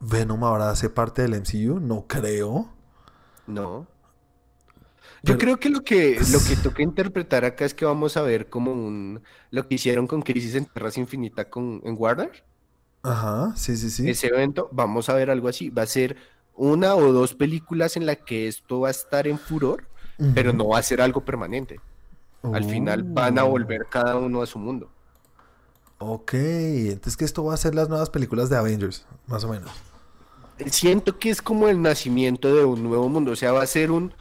Venom ahora hace parte del MCU, no creo. No. Yo Pero- creo que lo que lo que [laughs] toca interpretar acá es que vamos a ver como un lo que hicieron con Crisis en Tierras Infinita con en Warner. Ajá, sí, sí, sí. Ese evento, vamos a ver algo así. Va a ser una o dos películas en la que esto va a estar en furor, pero no va a ser algo permanente. Al final van a Uh, volver cada uno a su mundo. Ok, entonces que esto va a ser las nuevas películas de Avengers, más o menos. Siento que es como el nacimiento de un nuevo mundo, o sea, va a ser un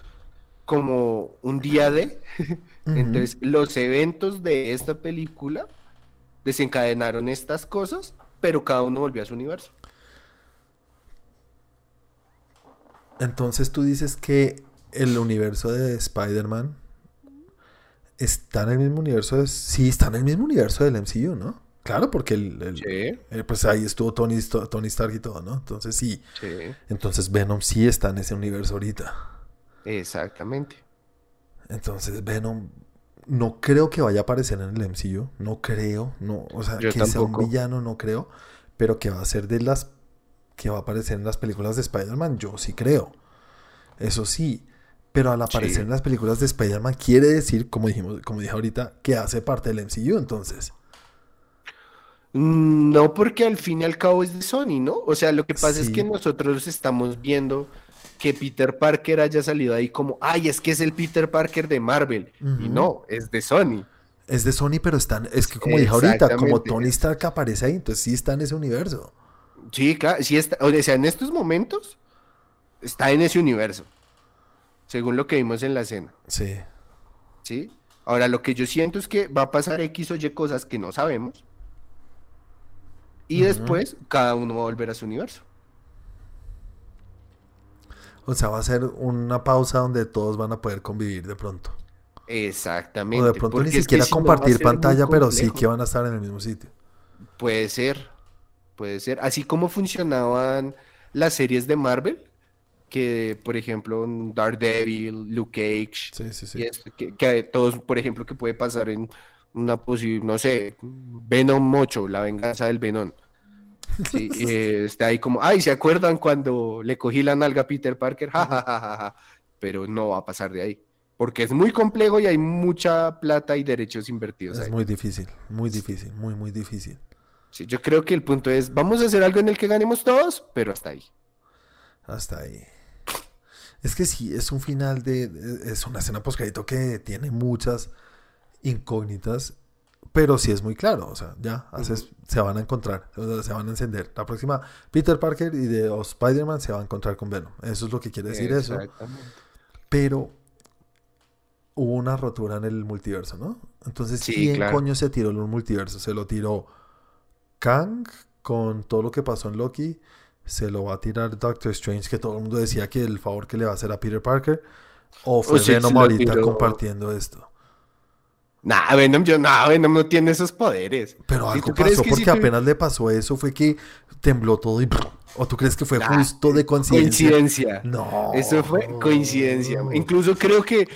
como un día de. [laughs] Entonces, los eventos de esta película desencadenaron estas cosas, pero cada uno volvió a su universo. Entonces tú dices que el universo de Spider-Man está en el mismo universo de... Sí, está en el mismo universo del MCU, ¿no? Claro, porque el, el- Sí, eh, pues ahí estuvo Tony, Tony Stark y todo, ¿no? Entonces sí. sí, Entonces Venom sí está en ese universo ahorita. exactamente. Entonces Venom no creo que vaya a aparecer en el MCU, no creo, no, o sea, Yo que sea un villano no creo, pero que va a ser de las que va a aparecer en las películas de Spider-Man, yo sí creo. Eso sí, pero al aparecer Sí. en las películas de Spider-Man quiere decir, como dijimos, como dije ahorita, que hace parte del MCU, entonces. Mm, No, porque al fin y al cabo es de Sony, ¿no? O sea, lo que pasa es que nosotros estamos viendo que Peter Parker haya salido ahí como, ay, es que es el Peter Parker de Marvel. Y no, es de Sony. Es de Sony, pero están, es que como dije ahorita, como. Tony Stark aparece ahí, entonces sí está en ese universo. Sí, claro, sí está, o sea, en estos momentos está en ese universo, según lo que vimos en la escena, Sí. ¿sí? Ahora, lo que yo siento es que va a pasar X o Y cosas que no sabemos, y después cada uno va a volver a su universo. O sea, va a ser una pausa donde todos van a poder convivir de pronto. Exactamente. O de pronto ni siquiera si no compartir pantalla, pero sí que van a estar en el mismo sitio. Puede ser, puede ser. Así como funcionaban las series de Marvel, que por ejemplo Daredevil, Luke Cage, Sí, sí, y sí. esto, que, que todos, por ejemplo, que puede pasar en una posible, no sé, Venom 8, la venganza del Venom. Sí, [laughs] eh, está ahí como, ay, ¿se acuerdan cuando le cogí la nalga a Peter Parker? Ja, ja, ja, ja, ja. Pero no va a pasar de ahí, porque es muy complejo y hay mucha plata y derechos invertidos Es ahí. muy difícil, muy difícil, muy, muy difícil. Sí, yo creo que el punto es, vamos a hacer algo en el que ganemos todos, pero hasta ahí. Hasta ahí. Es que sí, es un final de. de- Es una escena postcrédito que tiene muchas incógnitas. Pero sí es muy claro, o sea, ya haces, se van a encontrar, se van a encender. La próxima, Peter Parker y de Spider-Man se va a encontrar con Venom. Eso es lo que quiere decir eso. Pero hubo una rotura en el multiverso, ¿no? Entonces, ¿quién coño se tiró en un multiverso? Se lo tiró Kang con todo lo que pasó en Loki. Se lo va a tirar Doctor Strange, que todo el mundo decía que el favor que le va a hacer a Peter Parker. O fue Venom ahorita compartiendo esto. Nah, Venom, yo, nah, Venom no tiene esos poderes. Pero algo pasó porque apenas le pasó eso, fue que tembló todo y... ¿O tú crees que fue justo de coincidencia? Coincidencia. No. Eso fue coincidencia. Incluso creo que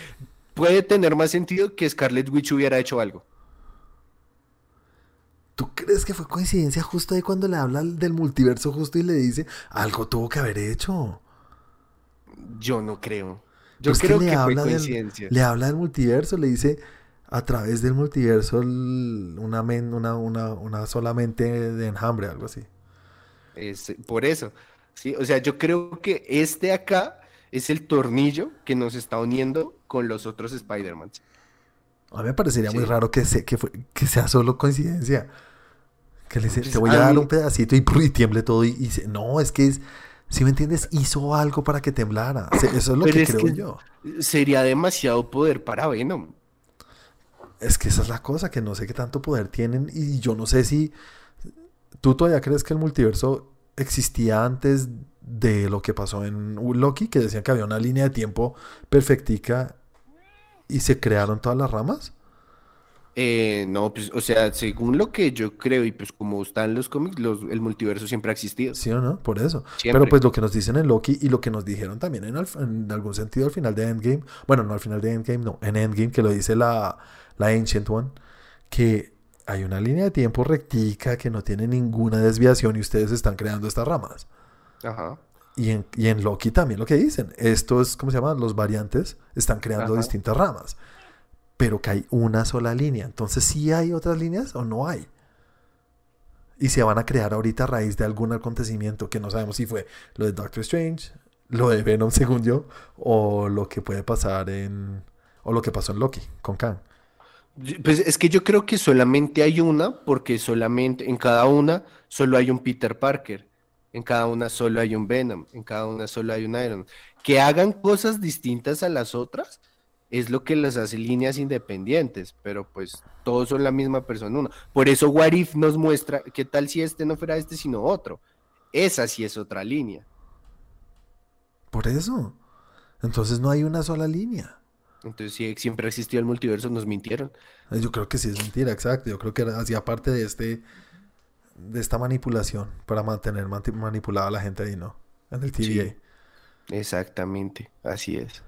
puede tener más sentido que Scarlet Witch hubiera hecho algo. ¿Tú crees que fue coincidencia justo ahí cuando le habla del multiverso justo y le dice algo tuvo que haber hecho? Yo no creo. Yo pues creo que, fue coincidencia. le habla del multiverso, le dice a través del multiverso una, una, una, una solamente de enjambre, algo así. Es, por eso, ¿sí? O sea, yo creo que este acá es el tornillo que nos está uniendo con los otros Spider-Man. A mí me parecería muy raro que, que, que sea solo coincidencia. Que le pues te voy a, dar un pedacito y, y tiemble todo y, dice, no, es que es, si me entiendes, hizo algo para que temblara. Eso es lo que creo yo. Sería demasiado poder para Venom. Es que esa es la cosa, que no sé qué tanto poder tienen y yo no sé si tú todavía crees que el multiverso existía antes de lo que pasó en Loki, que decían que había una línea de tiempo perfectica y se crearon todas las ramas. Eh, no, pues, o sea, según lo que yo creo y pues como están los cómics, el multiverso siempre ha existido. Sí o no, por eso. Pero pues lo que nos dicen en Loki y lo que nos dijeron también en, en, algún sentido al final de Endgame, bueno, no al final de Endgame, no, en Endgame que lo dice la, la Ancient One, que hay una línea de tiempo rectica que no tiene ninguna desviación y ustedes están creando estas ramas. Ajá. Y en, y en Loki también lo que dicen, estos, ¿cómo se llaman? Los variantes están creando distintas ramas, pero que hay una sola línea. Entonces, ¿sí hay otras líneas o no hay? Y se van a crear ahorita a raíz de algún acontecimiento que no sabemos si fue lo de Doctor Strange, lo de Venom, [laughs] según yo, o lo que puede pasar en. o lo que pasó en Loki con Kang. Pues es que yo creo que solamente hay una, porque solamente en cada una solo hay un Peter Parker, en cada una solo hay un Venom, en cada una solo hay un Iron. Que hagan cosas distintas a las otras es lo que las hace líneas independientes, pero pues todos son la misma persona. Uno. Por eso Warif nos muestra qué tal si este no fuera este, sino otro. Esa sí es otra línea. Por eso. Entonces no hay una sola línea. Entonces, si siempre existió el multiverso, nos mintieron. Yo creo que sí es mentira, exacto. Yo creo que hacía parte de este de esta manipulación para mantener manipulada a la gente ahí, ¿no? En el TVA. exactamente, así es.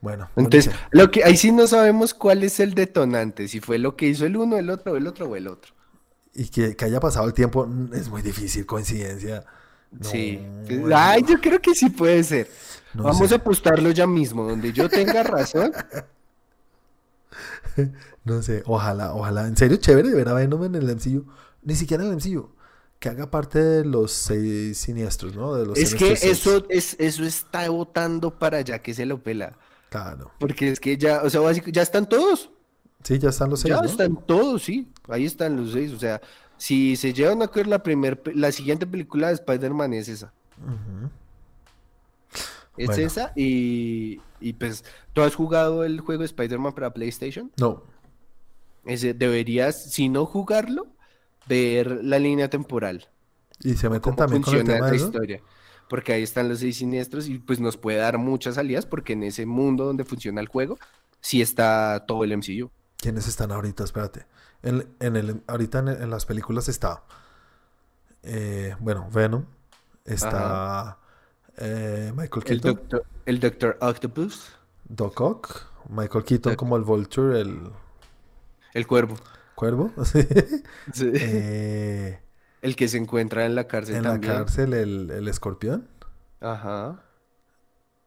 Bueno, entonces, lo que ahí sí no sabemos cuál es el detonante, si fue lo que hizo el uno, el otro, el otro o el otro. Y que, haya pasado el tiempo es muy difícil, coincidencia. Sí. Ay, yo creo que sí puede ser. Vamos a apostarlo ya mismo, donde yo tenga razón. [laughs] no sé, ojalá, ojalá. En serio, chévere ver a Venom en el MCU. Ni siquiera en el MCU. Que haga parte de los seis siniestros, ¿no? De los es que eso, es, eso está votando para ya que se lo pela. Claro. Porque es que ya, o sea, ya están todos. Sí, ya están los seis. Ya están todos, sí. Ahí están los seis. O sea, si se llevan a ver la primer, la siguiente película de Spider-Man es esa. Es esa y, pues, ¿tú has jugado el juego de Spider-Man para PlayStation? No. Ese, deberías, si no jugarlo, ver la línea temporal. Y se meten también con el tema la historia. Porque ahí están los seis siniestros y pues nos puede dar muchas salidas porque en ese mundo donde funciona el juego, sí está todo el MCU. ¿Quiénes están ahorita? Espérate. En, el, ahorita en, las películas está, eh, bueno, Venom, está eh, Michael Keaton. El Doctor, Octopus. Doc Ock. Michael Keaton como el Vulture, el... El cuervo. ¿Cuervo? [laughs] sí. Eh, el que se encuentra en la cárcel En la cárcel, el, escorpión. Ajá.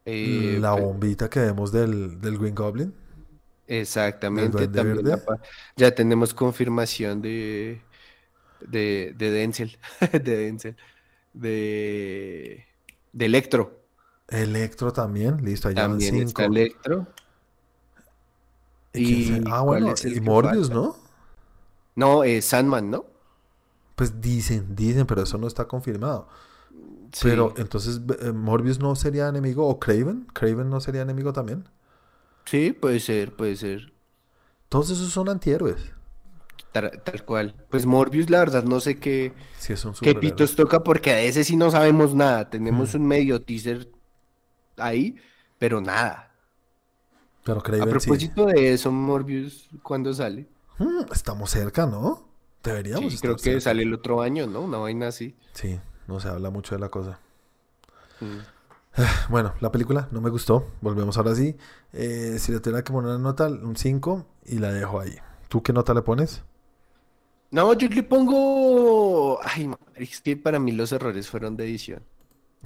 La bombita que vemos del, del Green Goblin. Exactamente. También ya tenemos confirmación de, de, de Denzel. [laughs] de Denzel. De de Electro. Electro también, listo, allá También cinco. está Y, ah, bueno, y Morbius, ¿no? No, es Sandman, ¿no? Pues dicen, dicen, pero eso no está confirmado. Sí. Pero entonces, eh, ¿Morbius no sería enemigo? ¿O Craven? ¿Craven no sería enemigo también? Sí, puede ser, puede ser. Todos esos son antihéroes. Tal, tal cual. Pues Morbius, la verdad, no sé qué, Si es un qué pitos toca porque a ese sí no sabemos nada. Tenemos Mm. un medio teaser ahí, pero nada. Pero A sí. propósito de eso, Morbius, ¿cuándo sale? Hmm, estamos cerca, ¿no? Deberíamos Sí, estar creo que cerca. sale el otro año, ¿no? Una vaina así. Sí, no se habla mucho de la cosa. Mm. [sighs] Bueno, la película no me gustó. Volvemos ahora sí. Eh, si le tuviera que poner una nota, un 5 y la dejo ahí. ¿Tú qué nota le pones? No, yo le pongo. Ay, madre, es que para mí los errores fueron de edición.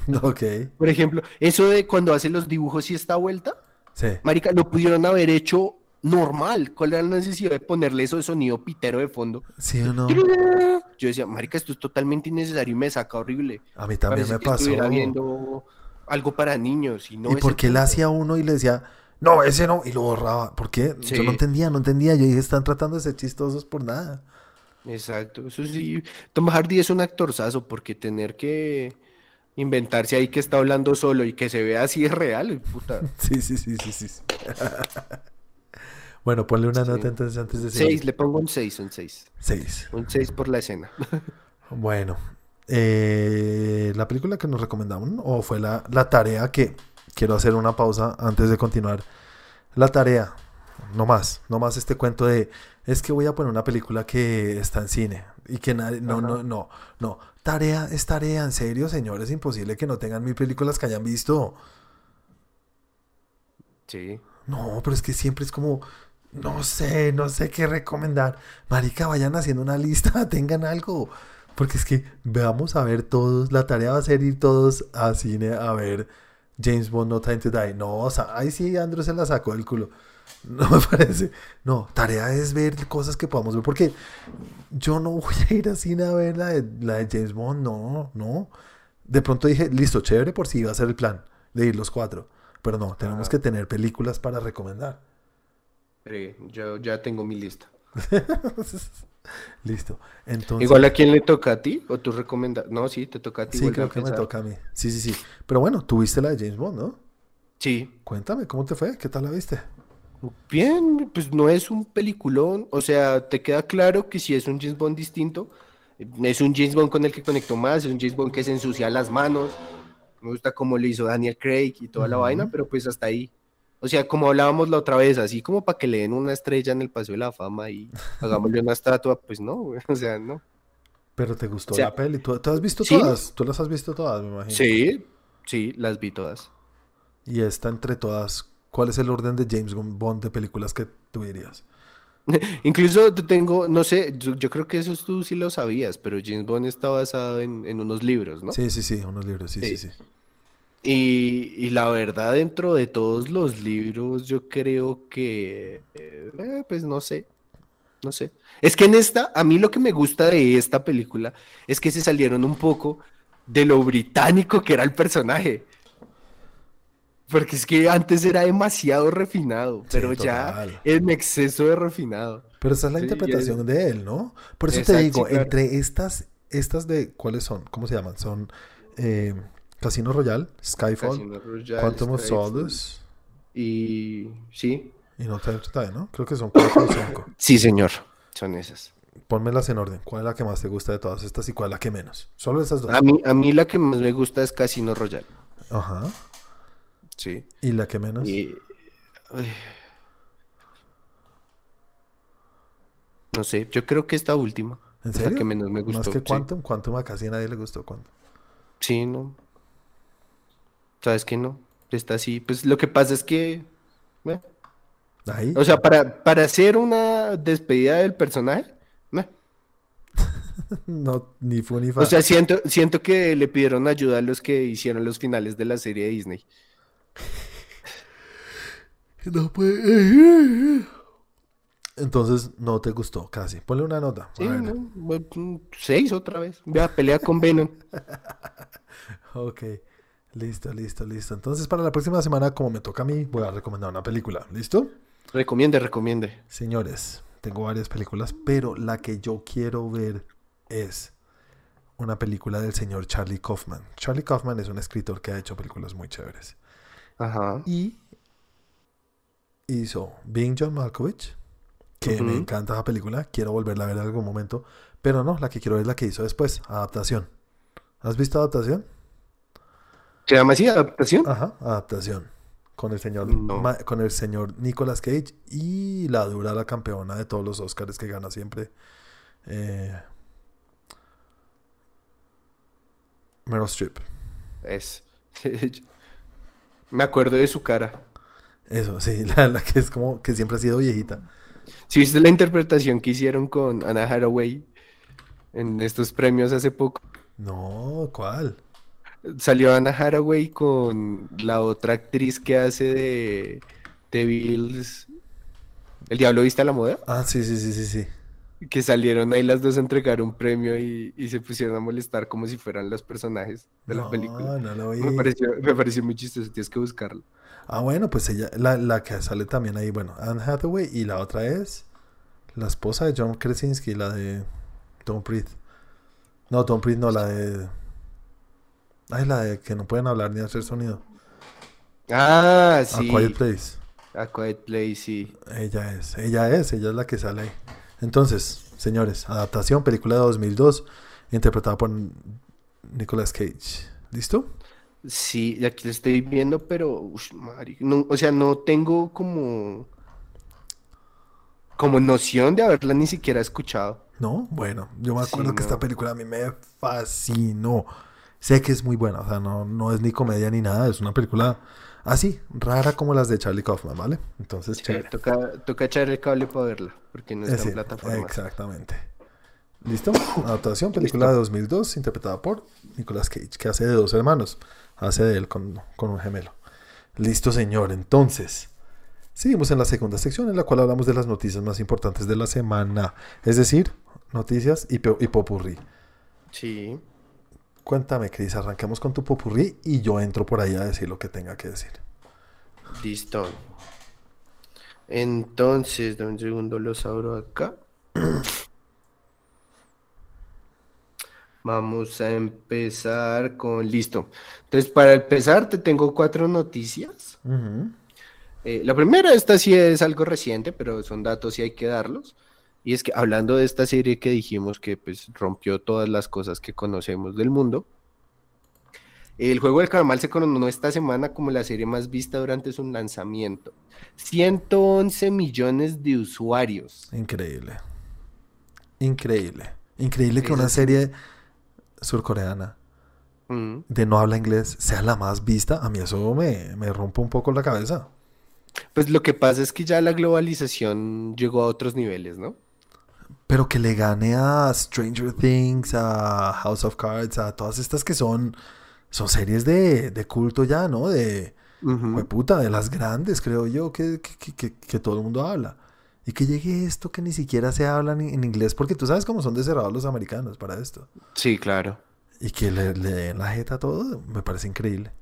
[laughs] ok. Por ejemplo, eso de cuando hace los dibujos y esta vuelta, Sí. marica, lo pudieron haber hecho normal. ¿Cuál era la necesidad de ponerle eso de sonido pitero de fondo? ¿Sí o no? Yo decía, marica, esto es totalmente innecesario y me saca horrible. A mí también Parece me pasó. estuviera viendo algo para niños y no ¿Y es por el qué él hacía uno y le decía, no, ese no? Y lo borraba. ¿Por qué? Yo no entendía, no entendía. Yo dije, están tratando de ser chistosos por nada. Exacto, eso sí. Tom Hardy es un actorzazo porque tener que inventarse ahí que está hablando solo y que se vea así es real, puta. [laughs] Sí, sí, sí, sí, sí. [laughs] bueno, ponle una Sí. nota entonces antes de seguir. Seis, le pongo un 6, un 6. Seis. Un 6 por la escena. [laughs] Bueno, eh, la película que nos recomendaron o fue la, la tarea que quiero hacer una pausa antes de continuar. La tarea, no más, no más este cuento de es que voy a poner una película que está en cine y que nadie, no, Ajá. no, no, no. Tarea es tarea, en serio, señores, es imposible que no tengan mil películas que hayan visto. Sí. No, pero es que siempre es como, no sé, no sé qué recomendar. Marica, vayan haciendo una lista, [laughs] tengan algo. Porque es que vamos a ver todos, la tarea va a ser ir todos a cine a ver James Bond No Time to Die. No, o sea, ahí sí Andrew se la sacó del culo. [laughs] No me parece. No, tarea es ver cosas que podamos ver. Porque yo no voy a ir a cine a ver la de, la de James Bond. No, no. De pronto dije, listo, chévere por si iba a ser el plan de ir los cuatro. Pero no, tenemos Ajá. que tener películas para recomendar. Eh, yo ya tengo mi lista. [laughs] [laughs] Listo. Entonces, Igual a quién le toca a ti o tú recomendas. No, sí, te toca a ti. sí, creo que me toca a mí. Sí, sí, sí. Pero bueno, tuviste la de James Bond, ¿no? Sí. Cuéntame, ¿cómo te fue? ¿Qué tal la viste? Bien, pues no es un peliculón. O sea, te queda claro que si es un James Bond distinto, es un James Bond con el que conecto más, es un James Bond que se ensucia las manos. Me gusta cómo lo hizo Daniel Craig y toda la vaina, pero pues hasta ahí. O sea, como hablábamos la otra vez, así como para que le den una estrella en el Paseo de la Fama y hagámosle una estatua, pues no, güey, [laughs] o sea, no. Pero te gustó O sea, la peli. ¿Tú, tú has visto sí. todas? Tú las has visto todas, me imagino. Sí, sí, las vi todas. Y esta entre todas, ¿cuál es el orden de James Bond de películas que tú dirías? [laughs] Incluso te tengo, no sé, yo, yo creo que eso tú sí lo sabías, pero James Bond está basado en, en unos libros, ¿no? Sí, sí, sí, unos libros, sí, sí, Sí. sí. Y, y la verdad, dentro de todos los libros, yo creo que, eh, pues no sé, no sé. Es que en esta, a mí lo que me gusta de esta película es que se salieron un poco de lo británico que era el personaje. Porque es que antes era demasiado refinado, Sí, pero ya en exceso de refinado. Pero esa es la Sí, interpretación de él, ¿no? Por eso te digo, claro. entre estas, estas de, ¿cuáles son? ¿Cómo se llaman? Son eh, Casino Royale, Skyfall, Casino Royale, Quantum of Skyfall, Solace Y sí, y No to Die, ¿no? Creo que son cuatro o cinco. [coughs] sí, señor, son esas. Pónmelas en orden. ¿Cuál es la que más te gusta de todas estas y cuál es la que menos? Solo esas dos. A mí, a mí la que más me gusta es Casino Royale. Ajá. Sí. ¿Y la que menos? Y, no sé, yo creo que esta última ¿En es la serio? que menos me Más gustó. que sí. Quantum. Quantum a casi a nadie le gustó Quantum. Sí, no. ¿Sabes qué no? Está así. Pues lo que pasa es que, bueno, Ahí. o sea, para, para hacer una despedida del personaje. [laughs] No, ni fu ni fa. o sea, siento, siento que le pidieron ayuda a los que hicieron los finales de la serie de Disney. [laughs] No puede. Entonces no te gustó casi. Ponle una nota. Sí. ¿no? Seis otra vez. Vea, pelea con Venom. [laughs] Ok. Listo, listo, listo. Entonces para la próxima semana, como me toca a mí, voy a recomendar una película. ¿Listo? Recomiende, recomiende. Señores, tengo varias películas, pero la que yo quiero ver es una película del señor Charlie Kaufman. Charlie Kaufman es un escritor que ha hecho películas muy chéveres. Ajá. Y hizo Being John Malkovich, que me encanta esa película. Quiero volverla a ver en algún momento. Pero no, la que quiero ver es la que hizo después, Adaptación. ¿Has visto Adaptación? ¿Se llama así adaptación? Ajá, Adaptación. Con el señor, No. Ma- con el señor Nicolas Cage y la dura, la campeona de todos los Oscars que gana siempre. Eh, Meryl Streep. Es. [laughs] Me acuerdo de su cara. Eso, sí, [laughs] la, la que es como que siempre ha sido viejita. ¿Sí viste la interpretación que hicieron con Anna Hathaway en estos premios hace poco? No, ¿cuál? Salió Anna Hathaway con la otra actriz que hace de Devils. ¿El Diablo Viste a la Moda? Ah, sí, sí, sí, sí, sí. Que salieron ahí las dos a entregar un premio y, y se pusieron a molestar como si fueran los personajes de la No, película. no lo vi. Me pareció, me pareció muy chistoso, tienes que buscarlo. Ah, bueno, pues ella, la, la que sale también ahí, bueno, Anne Hathaway y la otra es la esposa de John Krasinski, la de Don't Breathe. No, Don't Breathe, no, la de... Ay, la de que no pueden hablar ni hacer sonido. Ah, A sí. Quiet Place. A Quiet Place, sí. Ella es, ella es, ella es la que sale ahí. Entonces, señores, adaptación, película de 2002, interpretada por Nicolas Cage. ¿Listo? Sí, aquí lo estoy viendo, pero, ush, no, o sea, no tengo como, como noción de haberla ni siquiera escuchado. ¿No? Bueno, yo me Sí, acuerdo que esta película a mí me fascinó. Sé que es muy buena, o sea, no, no es ni comedia ni nada, es una película así, rara como las de Charlie Kaufman, ¿vale? Entonces, Sí, chévere. toca, toca echar el cable para verla, porque no está Ese, en plataforma. exactamente. ¿Listo? Adaptación, película de 2002, interpretada por Nicolas Cage, que hace de dos hermanos. Hace de él con, con un gemelo. Listo, señor. Entonces, seguimos en la segunda sección en la cual hablamos de las noticias más importantes de la semana. Es decir, noticias y, y popurrí. Sí. Cuéntame, Cris, arranquemos con tu popurrí y yo entro por ahí a decir lo que tenga que decir. Listo. Entonces, dame un segundo, los abro acá. Vamos a empezar con listo. Entonces, para empezar, te tengo cuatro noticias. Eh, la primera, esta sí es algo reciente, pero son datos y hay que darlos. Y es que hablando de esta serie que dijimos que pues rompió todas las cosas que conocemos del mundo, el juego del calamar se coronó esta semana como la serie más vista durante su lanzamiento. 111 millones de usuarios. Increíble. Increíble. Increíble que una serie surcoreana Mm. de no habla inglés sea la más vista. A mí eso me, me rompe un poco la cabeza. Pues lo que pasa es que ya la globalización llegó a otros niveles, ¿no? Pero que le gane a Stranger Things, a House of Cards, a todas estas que son, son series de, de culto ya, ¿no? De, Ujú. puta, de las grandes, creo yo, que, que, que- todo el mundo habla. Y que llegue esto que ni siquiera se habla en, en inglés, porque tú sabes cómo son de cerrados los americanos para esto. Sí, claro. Y que le, le den la jeta a todo, me parece increíble.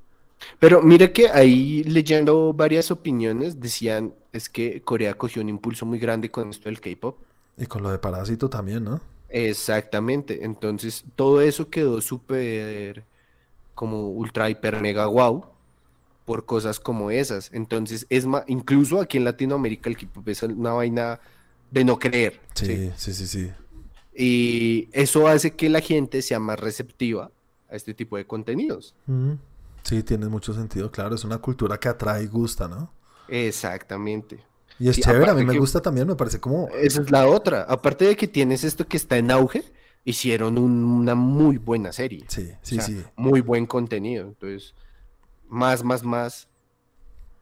Pero mire que ahí leyendo varias opiniones decían es que Corea cogió un impulso muy grande con esto del K-pop. Y con lo de Parásito también, ¿no? Exactamente. Entonces todo eso quedó súper como ultra hiper mega wow por cosas como esas. Entonces es más, incluso aquí en Latinoamérica el K-pop es una vaina de no creer. Sí, ¿sí? sí, sí, sí. Y eso hace que la gente sea más receptiva a este tipo de contenidos. Mm, Sí, tiene mucho sentido, claro. Es una cultura que atrae y gusta, ¿no? Exactamente. Y es Sí, chévere, a mí me que- gusta también, me parece como... Esa es la otra. Aparte de que tienes esto que está en auge, hicieron un- una muy buena serie. Sí, O sí, sea, sí. Muy buen contenido. Entonces, más, más, más.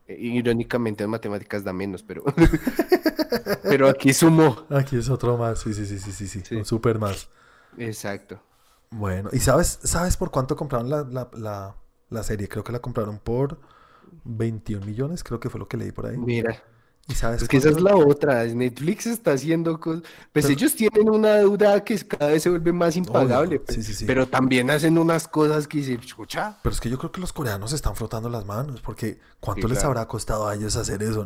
Eh, Irónicamente en matemáticas da menos, pero, [laughs] pero aquí sumó. Aquí es otro más, sí, sí, sí, sí, sí, sí. Sí. Un súper más. Exacto. Bueno, ¿y sabes, sabes por cuánto compraron la, la, la, la serie? Creo que la compraron por 21 millones, creo que fue lo que leí por ahí. Mira, ¿Y sabes es que esa es la otra. Netflix está haciendo cosas. Pues Pero- ellos tienen una deuda que cada vez se vuelve más impagable. Pues, sí, sí, sí. Pero también hacen unas cosas que se escucha. Pero es que yo creo que los coreanos están frotando las manos, porque ¿cuánto les habrá costado a ellos hacer eso?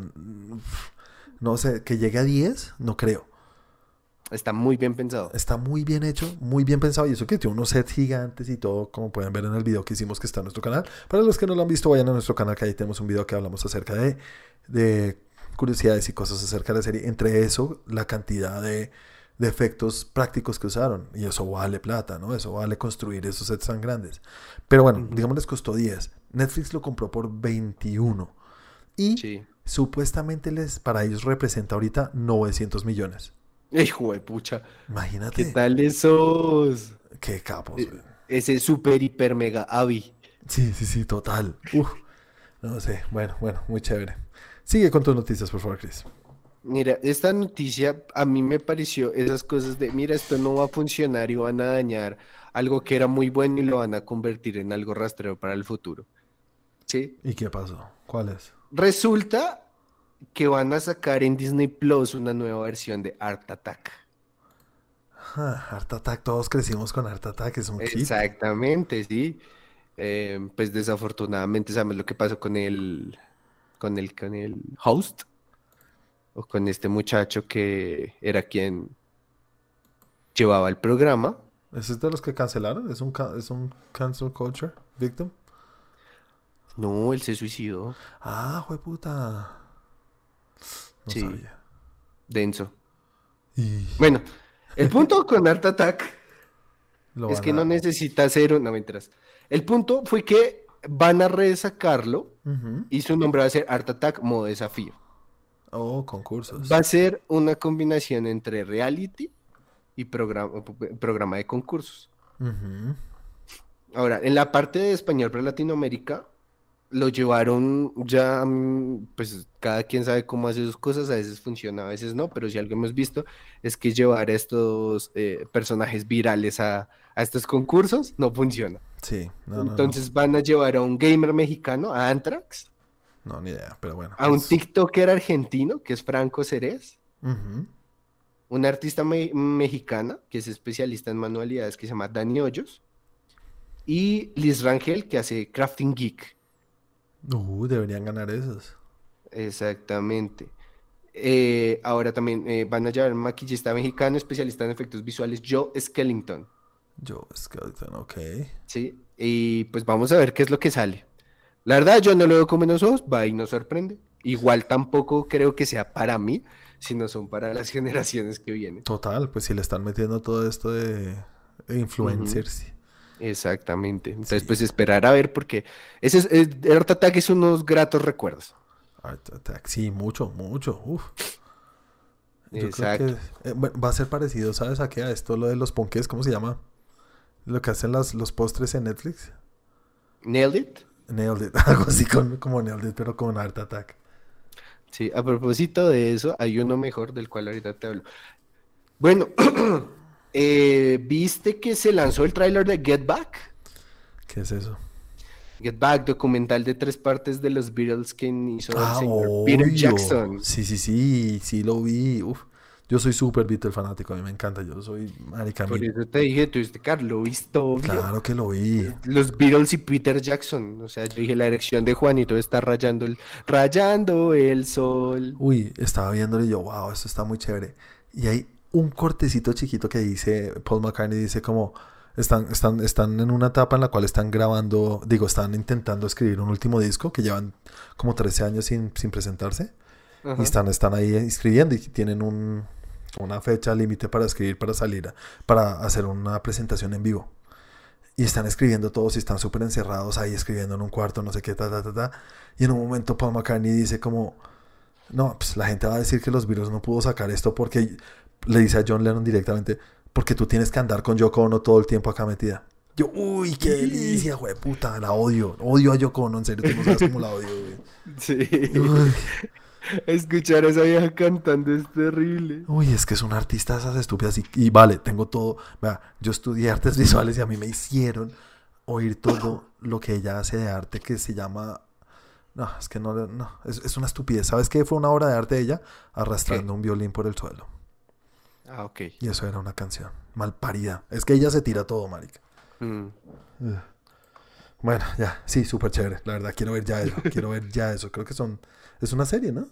No sé, que llegue a 10, no creo. Está muy bien pensado. Está muy bien hecho, muy bien pensado. Y eso que tiene unos sets gigantes y todo, como pueden ver en el video que hicimos que está en nuestro canal. Para los que no lo han visto, vayan a nuestro canal, que ahí tenemos un video que hablamos acerca de, de curiosidades y cosas acerca de la serie. Entre eso, la cantidad de, de efectos prácticos que usaron. Y eso vale plata, ¿no? Eso vale construir esos sets tan grandes. Pero bueno, digamos les costó 10. Netflix lo compró por 21. Y Sí. supuestamente les, para ellos representa ahorita 900 millones. Hijo de pucha. Imagínate. ¿Qué tal esos? Qué capos. Güey. Ese super, hiper, mega avi. Sí, sí, sí, total. Uf. No sé. Bueno, bueno, muy chévere. Sigue con tus noticias, por favor, Chris. Mira, esta noticia a mí me pareció esas cosas de, mira, esto no va a funcionar y van a dañar algo que era muy bueno y lo van a convertir en algo rastrero para el futuro. ¿Sí? ¿Y qué pasó? ¿Cuál es? Resulta que van a sacar en Disney Plus una nueva versión de Art Attack. Ah, Art Attack, todos crecimos con Art Attack, es un hit. Exactamente, sí. Eh, pues desafortunadamente sabes lo que pasó con el, con el, con el host o con este muchacho que era quien llevaba el programa. ¿Ese es de los que cancelaron? ¿Es un, es un cancel culture victim? No, él se suicidó. Ah, puta. No Sí. sabía. Denso. Y Bueno, el punto [laughs] con Art Attack lo es que a- no necesita cero, no mentiras. El punto fue que van a resacarlo y su nombre va a ser Art Attack modo desafío. Oh, concursos. Va a ser una combinación entre reality y programa, programa de concursos. Ahora, en la parte de español para Latinoamérica, lo llevaron ya, mm, pues cada quien sabe cómo hace sus cosas, a veces funciona, a veces no, pero si algo hemos visto es que llevar a estos eh, personajes virales a, a estos concursos no funciona. Sí, no, no, no. Entonces van a llevar a un gamer mexicano, a Antrax, No, ni idea, pero bueno. a un TikToker argentino, que es Franco Cerez, Ujú. una artista me- mexicana, que es especialista en manualidades, que se llama Dani Hoyos, y Liz Rangel, que hace Crafting Geek. Uh, deberían ganar esos. Exactamente. Eh, ahora también eh, van a llevar un maquillista mexicano, especialista en efectos visuales, Joe Skellington. Joe Skeleton, ok. ¿sí? Y pues vamos a ver qué es lo que sale. La verdad, yo no lo veo con buenos ojos, va y nos sorprende. Igual tampoco creo que sea para mí, sino son para las [laughs] generaciones que vienen. Total, pues si le están metiendo todo esto de influencers. Exactamente. Entonces, Sí. pues esperar a ver, porque ese es, el Art Attack es unos gratos recuerdos. Art Attack, sí, mucho, mucho. Uf. Yo Exacto. creo que eh, bueno, va a ser parecido, ¿sabes? A qué? A esto lo de los ponques, ¿cómo se llama? Lo que hacen las, los postres en Netflix. Nailed it. Nailed It, [laughs] algo así con- como Nailed It, pero con Art Attack. Sí, a propósito de eso, hay uno mejor del cual ahorita te hablo. Bueno, [clears throat] eh, ¿viste que se lanzó el tráiler de Get Back? ¿Qué es eso? Get Back, documental de tres partes de los Beatles que hizo el Ah, señor Peter. Jackson. Sí, sí, sí, sí lo vi. Uf. Yo soy súper Beatle fanático, a mí me encanta. Yo soy marica. Por eso te dije, tú este Carlos, lo viste obvio. Claro que lo vi. Los Beatles y Peter Jackson. O sea, yo dije, la erección de Juanito está rayando el, rayando el sol. Uy, estaba viéndolo y yo, wow, esto está muy chévere. Y hay un cortecito chiquito que dice, Paul McCartney dice como, están, están, están en una etapa en la cual están grabando, digo, están intentando escribir un último disco que llevan como 13 años sin, sin presentarse. Ajá. Y están, están ahí escribiendo y tienen un, una fecha límite para escribir, para salir, para hacer una presentación en vivo. Y están escribiendo todos y están súper encerrados ahí escribiendo en un cuarto, no sé qué, ta, ta, ta, ta. Y en un momento Paul McCartney dice como, no, pues la gente va a decir que los Beatles no pudo sacar esto porque le dice a John Lennon directamente, porque tú tienes que andar con Yoko Ono todo el tiempo acá metida. Yo, uy, qué delicia, güey, puta, la odio. Odio a Yoko Ono, en serio, tú no sabes cómo la odio, güey. [laughs] Sí. Uy. Escuchar a esa vieja cantando es terrible. Uy, es que es un artista de esas estúpidas y, y vale, tengo todo. Vea, yo estudié artes visuales y a mí me hicieron oír todo lo que ella hace de arte que se llama. No, es que no, no, es, es una estupidez. ¿Sabes qué fue una obra de arte de ella? Arrastrando un violín por el suelo. Ah, ok. Y eso era una canción. Mal parida. Es que ella se tira todo, marica. Mm. Bueno, ya, sí, súper chévere. La verdad, quiero ver ya eso. Quiero ver ya eso. Creo que son. Es una serie, ¿no?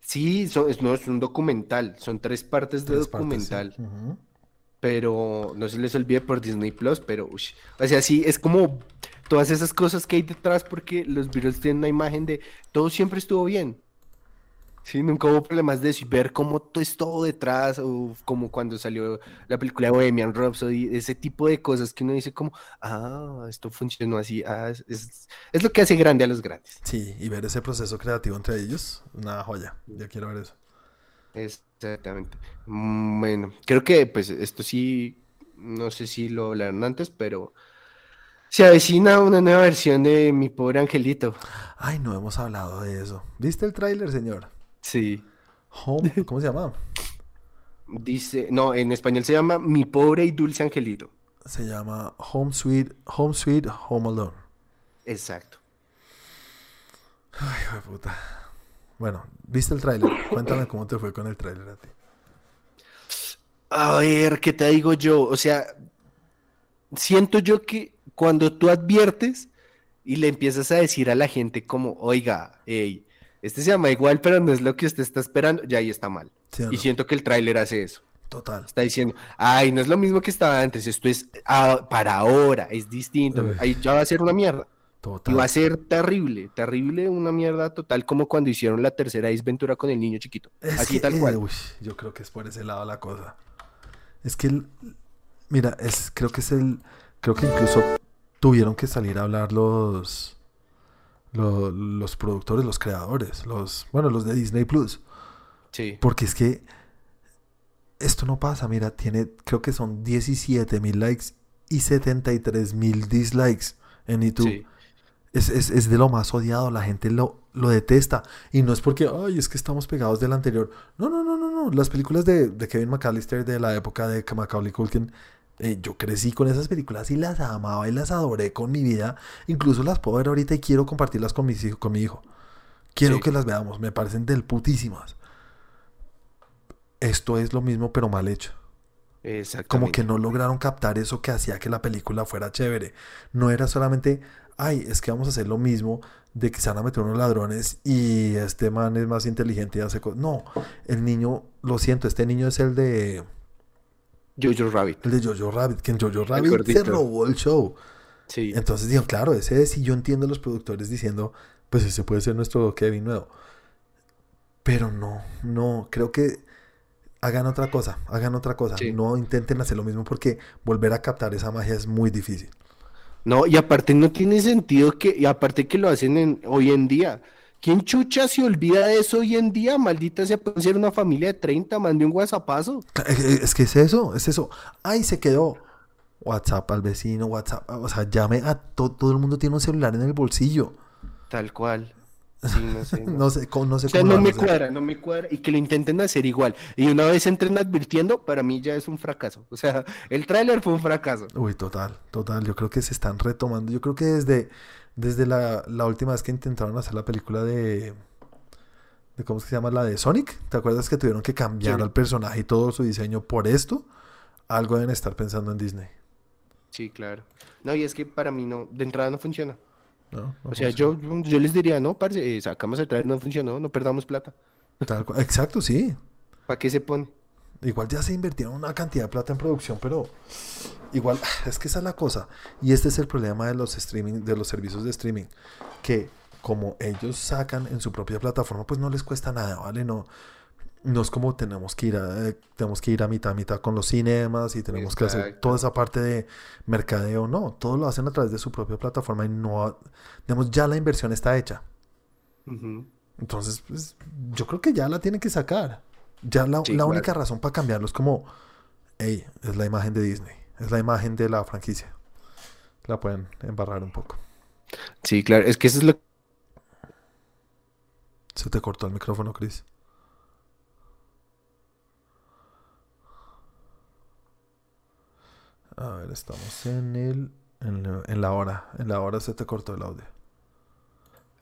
Sí, son- es, no, es un documental, son tres partes de Tres partes, sí. documental, pero no se les olvide por Disney Plus, pero, ush, o sea, sí, es como todas esas cosas que hay detrás porque los Beatles tienen una imagen de todo siempre estuvo bien. Sí, nunca hubo problemas de eso y ver cómo todo es todo detrás, o como cuando salió la película de Bohemian Rhapsody, ese tipo de cosas que uno dice como, ah, esto funcionó así, ah, es, es- es lo que hace grande a los grandes. Sí, y ver ese proceso creativo entre ellos, una joya. Yo quiero ver eso. Exactamente. Mm, Bueno, creo que pues esto sí, no sé si lo hablaron antes, pero se avecina una nueva versión de Mi Pobre Angelito. Ay, no hemos hablado de eso. ¿Viste el tráiler, señor? Sí. Home, ¿cómo se llama? Dice, no, en español se llama Mi Pobre y Dulce Angelito. Se llama Home Sweet, Home Sweet, Home Alone. Exacto. Ay, hijo de puta. Bueno, ¿viste el tráiler? Cuéntame cómo te fue con el tráiler a ti. A ver, ¿qué te digo yo? O sea, siento yo que cuando tú adviertes y le empiezas a decir a la gente como, oiga, ey, este se llama igual, pero no es lo que usted está esperando, ya ahí está mal. ¿Sí o Y no? siento que el tráiler hace eso. Total. Está diciendo, ay, no es lo mismo que estaba antes, esto es ah, para ahora, es distinto. Uy. Ahí ya va a ser una mierda. Y Total. va a ser terrible, terrible, una mierda total, como cuando hicieron la tercera Ace Ventura con el niño chiquito. Es Así que, tal eh, cual. uy, yo creo que es por ese lado la cosa. Es que, el- mira, es, creo que es el, creo que incluso tuvieron que salir a hablar los, lo- los, productores, los creadores, los, bueno, los de Disney Plus, Sí. porque es que esto no pasa, mira, tiene, creo que son 17 mil likes y 73 mil dislikes en YouTube. Sí. Es, es- es de lo más odiado, la gente lo, lo detesta. Y no es porque, ay, es que estamos pegados del anterior. No, no, no, no, no. Las películas de, de Kevin McAllister de la época de Macaulay Culkin, eh, yo crecí con esas películas y las amaba y las adoré con mi vida. Incluso las puedo ver ahorita y quiero compartirlas con, mis hijos, con mi hijo. Quiero Sí. que las veamos, me parecen del putísimas. Esto es lo mismo, pero mal hecho. Como que no lograron captar eso que hacía que la película fuera chévere. No era solamente, ay, es que vamos a hacer lo mismo de que se van a meter unos ladrones y este man es más inteligente y hace cosas. No, el niño, lo siento, este niño es el de Jojo Rabbit. el de Jojo Rabbit, que en Jojo Rabbit se robó el show. Sí. Entonces digo, claro, ese es, y yo entiendo a los productores diciendo, pues ese puede ser nuestro Kevin nuevo. Pero no, no, creo que hagan otra cosa, hagan otra cosa. Sí. No intenten hacer lo mismo porque volver a captar esa magia es muy difícil. No, y aparte no tiene sentido que, y aparte que lo hacen en, hoy en día. ¿Quién chucha se olvida de eso hoy en día? Maldita sea, puede ser una familia de 30, mande un whatsappazo. Eh, eh, Es que es eso, es eso. Ay, se quedó. WhatsApp al vecino, WhatsApp. O sea, llame a to- todo el mundo tiene un celular en el bolsillo. Tal cual. [laughs] Sí, no sé. no. No sé, cómo- no sé O sea, cómo no me cuadra, no me cuadra. Y que lo intenten hacer igual. Y una vez entren advirtiendo, para mí ya es un fracaso. O sea, el tráiler fue un fracaso. Uy, total, total. Yo creo que se están retomando. Yo creo que desde, desde la, la última vez que intentaron hacer la película de, de. ¿Cómo es que se llama? La de Sonic. ¿Te acuerdas que tuvieron que cambiar Sí. al personaje y todo su diseño por esto? Algo deben estar pensando en Disney. Sí, claro. No, y es que para mí no, de entrada no funciona. ¿no? No O sea, yo, yo les diría, no, parce, eh, sacamos el trailer, no funcionó, no perdamos plata. Tal cual. Exacto, sí. ¿Para qué se pone? Igual ya se invirtieron una cantidad de plata en producción, pero igual [sighs] es que esa es la cosa. Y este es el problema de los streaming, de los servicios de streaming, que como ellos sacan en su propia plataforma, pues no les cuesta nada, ¿vale? No, no es como tenemos que ir a, eh, tenemos que ir a mitad a mitad con los cinemas y tenemos que hacer toda esa parte de mercadeo. No, todo lo hacen a través de su propia plataforma y no, digamos, ya la inversión está hecha. Entonces, pues, yo creo que ya la tienen que sacar. Ya la, Sí, la claro. única razón para cambiarlo es como, hey, es la imagen de Disney, es la imagen de la franquicia. La pueden embarrar un poco. Sí, claro, es que eso es lo Se te cortó el micrófono, Chris. A ver, estamos en el, en la hora. En la hora se te cortó el audio.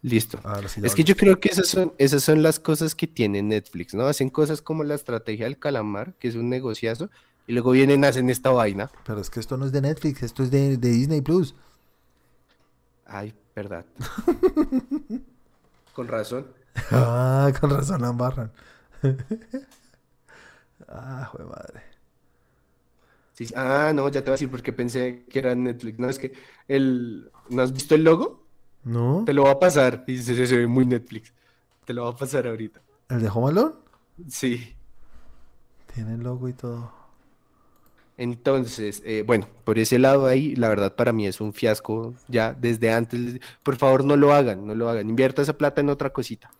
Listo. Ya Es que yo creo que esas son, esas son las cosas que tiene Netflix, ¿no? Hacen cosas como la estrategia del calamar, que es un negociazo, y luego vienen, hacen esta vaina. Pero es que esto no es de Netflix, esto es de, de Disney Plus. Ay, verdad. Con razón. [laughs] ah, con razón la embarran. [laughs] ah, joder madre. Sí, ah, no, ya te voy a decir porque pensé que era Netflix. No, es que el... ¿No has visto el logo? ¿No? Te lo va a pasar. Y se, se ve muy Netflix. Te lo va a pasar ahorita. ¿El de Home Alone? Sí. Tiene el logo y todo. Entonces, eh, bueno, por ese lado ahí, la verdad para mí es un fiasco ya desde antes. Por favor, no lo hagan, no lo hagan. Invierta esa plata en otra cosita.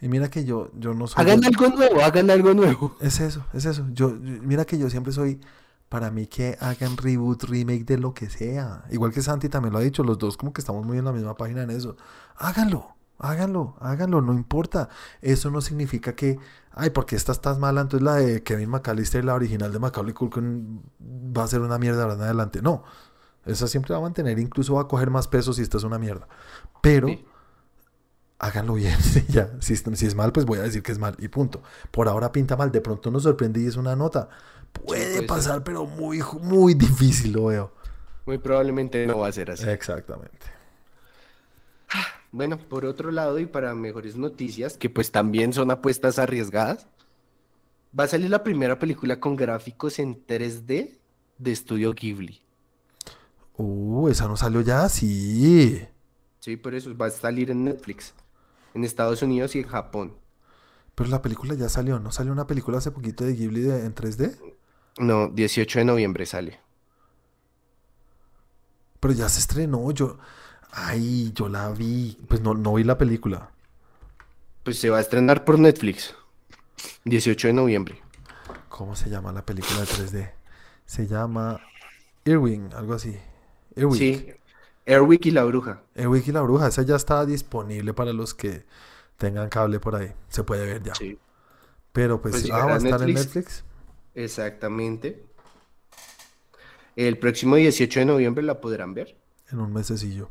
Y mira que yo, yo no soy. Hagan algo nuevo, hagan algo nuevo. Es eso, es eso. Yo, yo- mira que yo siempre soy. Para mí que hagan reboot, remake de lo que sea. Igual que Santi también lo ha dicho, los dos como que estamos muy en la misma página en eso. Háganlo, háganlo, háganlo, no importa. Eso no significa que, ay, porque esta estás mala, entonces la de Kevin McAllister, la original de Macaulay Culkin, va a ser una mierda ahora en adelante. No, esa siempre va a mantener, incluso va a coger más peso si esta es una mierda. Pero Sí. háganlo bien. [laughs] ya. Si es mal, pues voy a decir que es mal y punto. Por ahora pinta mal. De pronto nos sorprende y es una nota. Puede puede pasar, pero muy, muy difícil lo veo. Muy probablemente no va a ser así. Exactamente. Bueno, por otro lado, y para mejores noticias, que pues también son apuestas arriesgadas, va a salir la primera película con gráficos en 3D de estudio Ghibli. Uh, esa no salió ya, sí. Sí, por eso va a salir en Netflix, en Estados Unidos y en Japón. Pero la película ya salió. ¿No salió una película hace poquito de Ghibli de- en 3D? No, 18 de noviembre sale. Pero ya se estrenó. Yo. Ay, yo la vi. Pues no, no vi la película. Pues se va a estrenar por Netflix. 18 de noviembre. ¿Cómo se llama la película de 3D? Se llama Irwin, algo así. Earwig. Sí, Airwick y la bruja. Earwig y la bruja. Esa ya está disponible para los que tengan cable por ahí. Se puede ver ya. Sí, Pero pues, Pues ah, va a a estar en Netflix. Exactamente. El próximo 18 de noviembre la podrán ver. En un mesecillo.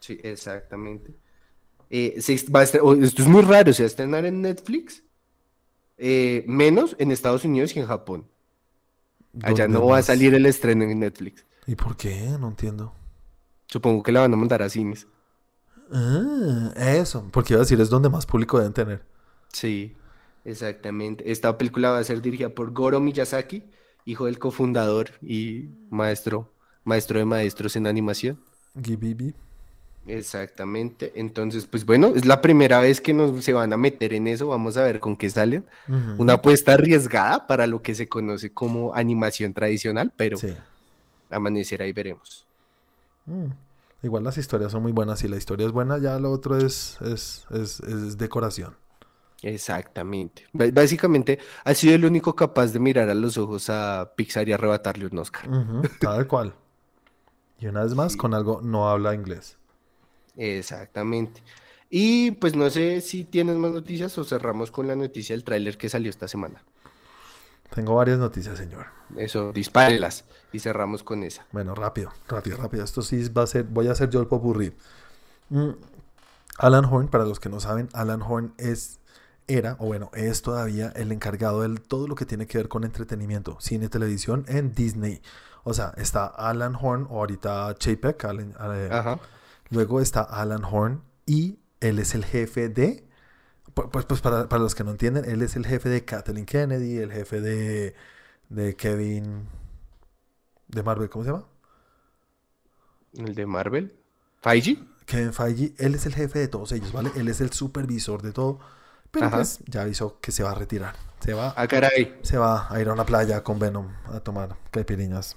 Sí, exactamente. Eh, se va a oh, esto es muy raro, se va a estrenar en Netflix, eh, menos en Estados Unidos y en Japón. Allá ¿Dónde no va a salir el estreno en Netflix. ¿Y por qué? No entiendo. Supongo que la van a mandar a cines. Ah, eso. Porque iba a decir, es donde más público deben tener. Sí, exactamente. Esta película va a ser dirigida por Goro Miyazaki, hijo del cofundador y maestro, maestro de maestros en animación. Gibi. Exactamente. Entonces, pues bueno, es la primera vez que nos se van a meter en eso. Vamos a ver con qué salen. Una apuesta arriesgada para lo que se conoce como animación tradicional, pero Sí. amanecerá y veremos. Mm. Igual las historias son muy buenas. Si la historia es buena, ya lo otro es, es, es, es decoración. Exactamente. Básicamente, ha sido el único capaz de mirar a los ojos a Pixar y arrebatarle un Oscar. Tal cual. Y una vez más, Sí. con algo no habla inglés. Exactamente. Y pues no sé si tienes más noticias o cerramos con la noticia del tráiler que salió esta semana. Tengo varias noticias, señor. Eso, dispárelas y cerramos con esa. Bueno, rápido, rápido, rápido. Esto sí va a ser, voy a hacer yo el popurrí. Mm, Alan Horn, para los que no saben, Alan Horn es, era, o bueno, es todavía el encargado de todo lo que tiene que ver con entretenimiento, cine, televisión en Disney. O sea, está Alan Horn, o ahorita Chapek, Alan- eh, Ajá. luego está Alan Horn, y él es el jefe de, pu- pues, pues para, para los que no entienden, él es el jefe de Kathleen Kennedy, el jefe de, de Kevin, de Marvel, ¿cómo se llama? El de Marvel. ¿Feige? Kevin Feige, él es el jefe de todos ellos, ¿vale? Él es el supervisor de todo. Pero Ajá. pues ya avisó que se va a retirar. Se va, Ah, caray. se va a ir a una playa con Venom a tomar caipiriñas.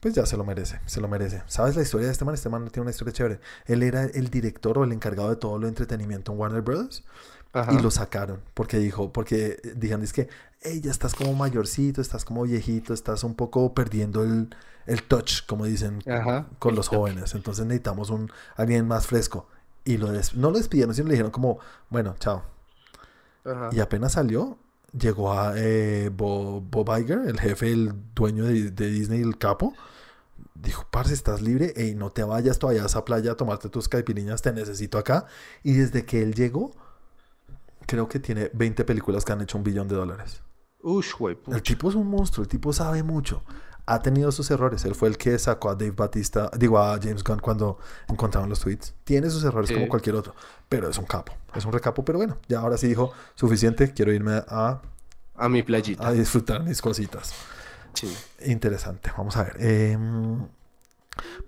Pues ya se lo merece, se lo merece. ¿Sabes la historia de este man? Este man tiene una historia chévere. Él era el director o el encargado de todo lo de entretenimiento en Warner Bros. Ajá. Y lo sacaron porque dijo, porque dijeron, es que, hey, ya estás como mayorcito, estás como viejito, estás un poco perdiendo el, el touch, como dicen Ajá. con los jóvenes. Entonces necesitamos un alguien más fresco. Y lo des- no lo despidieron, sino le dijeron como, bueno, chao. Ajá. Y apenas salió, llegó a eh, Bo- Bob Iger, el jefe, el dueño de, de Disney, el capo. Dijo, parce, estás libre, y no te vayas todavía a esa playa a tomarte tus caipiriñas, te necesito acá. Y desde que él llegó, creo que tiene 20 películas que han hecho un billón de dólares. Ush, güey, El tipo es un monstruo, el tipo sabe mucho. Ha tenido sus errores. Él fue el que sacó a Dave Batista, digo a James Gunn cuando encontraron los tweets. Tiene sus errores como cualquier otro, pero es un capo, es un recapo. Pero bueno, ya ahora sí dijo suficiente. Quiero irme a a mi playita a disfrutar mis cositas. Sí. Interesante. Vamos a ver. Em,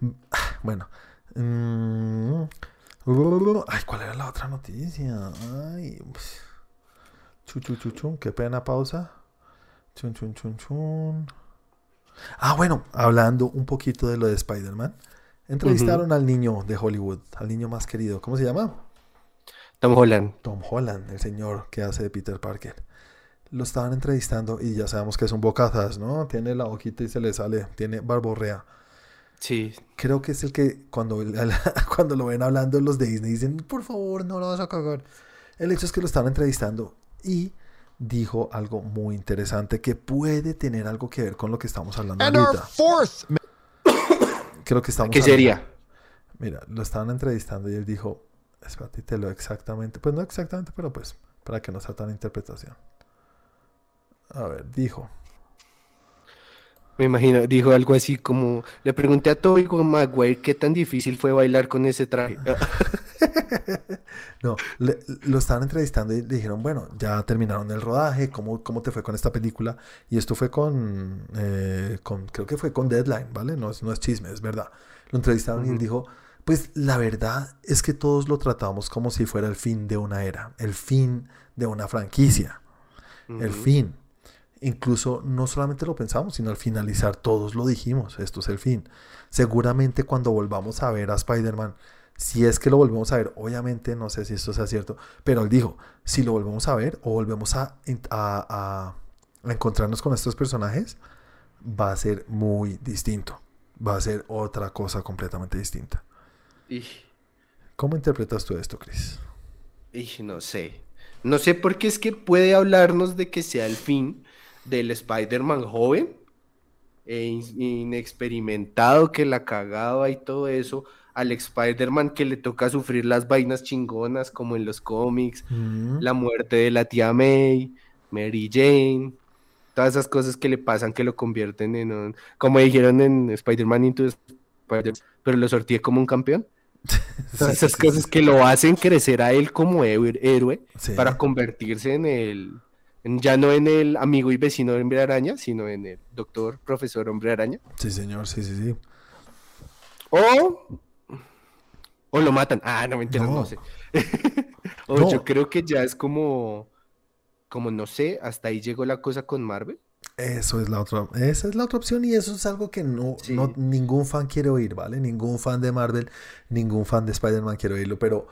[sighs] bueno. Mm, ay, ¿cuál era la otra noticia? Ay. Chu, Qué pena pausa. Chun, chun, chun, chun. Ah, bueno, hablando un poquito de lo de Spider-Man. Entrevistaron al niño de Hollywood, al niño más querido. ¿Cómo se llama? Tom Holland. Tom Holland, el señor que hace de Peter Parker. Lo estaban entrevistando y ya sabemos que es un bocazas, ¿no? Tiene la hojita y se le sale, tiene barborrea. Sí. Creo que es el que cuando, [laughs] cuando lo ven hablando los de Disney dicen, por favor, no lo vas a cagar. El hecho es que lo estaban entrevistando y dijo algo muy interesante que puede tener algo que ver con lo que estamos hablando ahorita. [coughs] Creo que estamos ¿Qué sería? Mira, lo estaban entrevistando y él dijo, espérate, te lo exactamente, pues no exactamente, pero pues para que no sea tan interpretación. A ver, dijo, me imagino, dijo algo así como, le pregunté a Toby Maguire qué tan difícil fue bailar con ese traje. [laughs] [laughs] no, lo estaban entrevistando y le dijeron, bueno, ya terminaron el rodaje, ¿cómo, cómo te fue con esta película? Y esto fue con, eh, con creo que fue con Deadline, ¿vale? No es, no es chisme, es verdad. Lo entrevistaron y él dijo, pues la verdad es que todos lo tratamos como si fuera el fin de una era, el fin de una franquicia, el fin. Incluso no solamente lo pensamos, sino al finalizar todos lo dijimos, esto es el fin. Seguramente cuando volvamos a ver a Spider-Man, si es que lo volvemos a ver, obviamente no sé si esto sea cierto, pero él dijo, si lo volvemos a ver o volvemos a, a, encontrarnos con estos personajes, va a ser muy distinto, va a ser otra cosa completamente distinta. ¿Cómo interpretas tú esto, Chris? no sé. No sé por qué es que puede hablarnos de que sea el fin, del Spider-Man joven e inexperimentado que la cagaba y todo eso, al Spider-Man que le toca sufrir las vainas chingonas como en los cómics, la muerte de la tía May, Mary Jane, todas esas cosas que le pasan que lo convierten en un, como dijeron en Spider-Man Into Spider pero lo sorteé como un campeón. [laughs] Todas esas cosas que lo hacen crecer a él como héroe para convertirse en el ya no en el amigo y vecino hombre araña, sino en el doctor, profesor hombre araña. Sí, señor, sí, sí, sí. O, o lo matan. Ah, no me entiendo, no, sé. [laughs] o yo creo que ya es como, como no sé, hasta ahí llegó la cosa con Marvel. Eso es la otra, esa es la otra opción y eso es algo que no, no ningún fan quiere oír, ¿vale? Ningún fan de Marvel, ningún fan de Spider-Man quiere oírlo, pero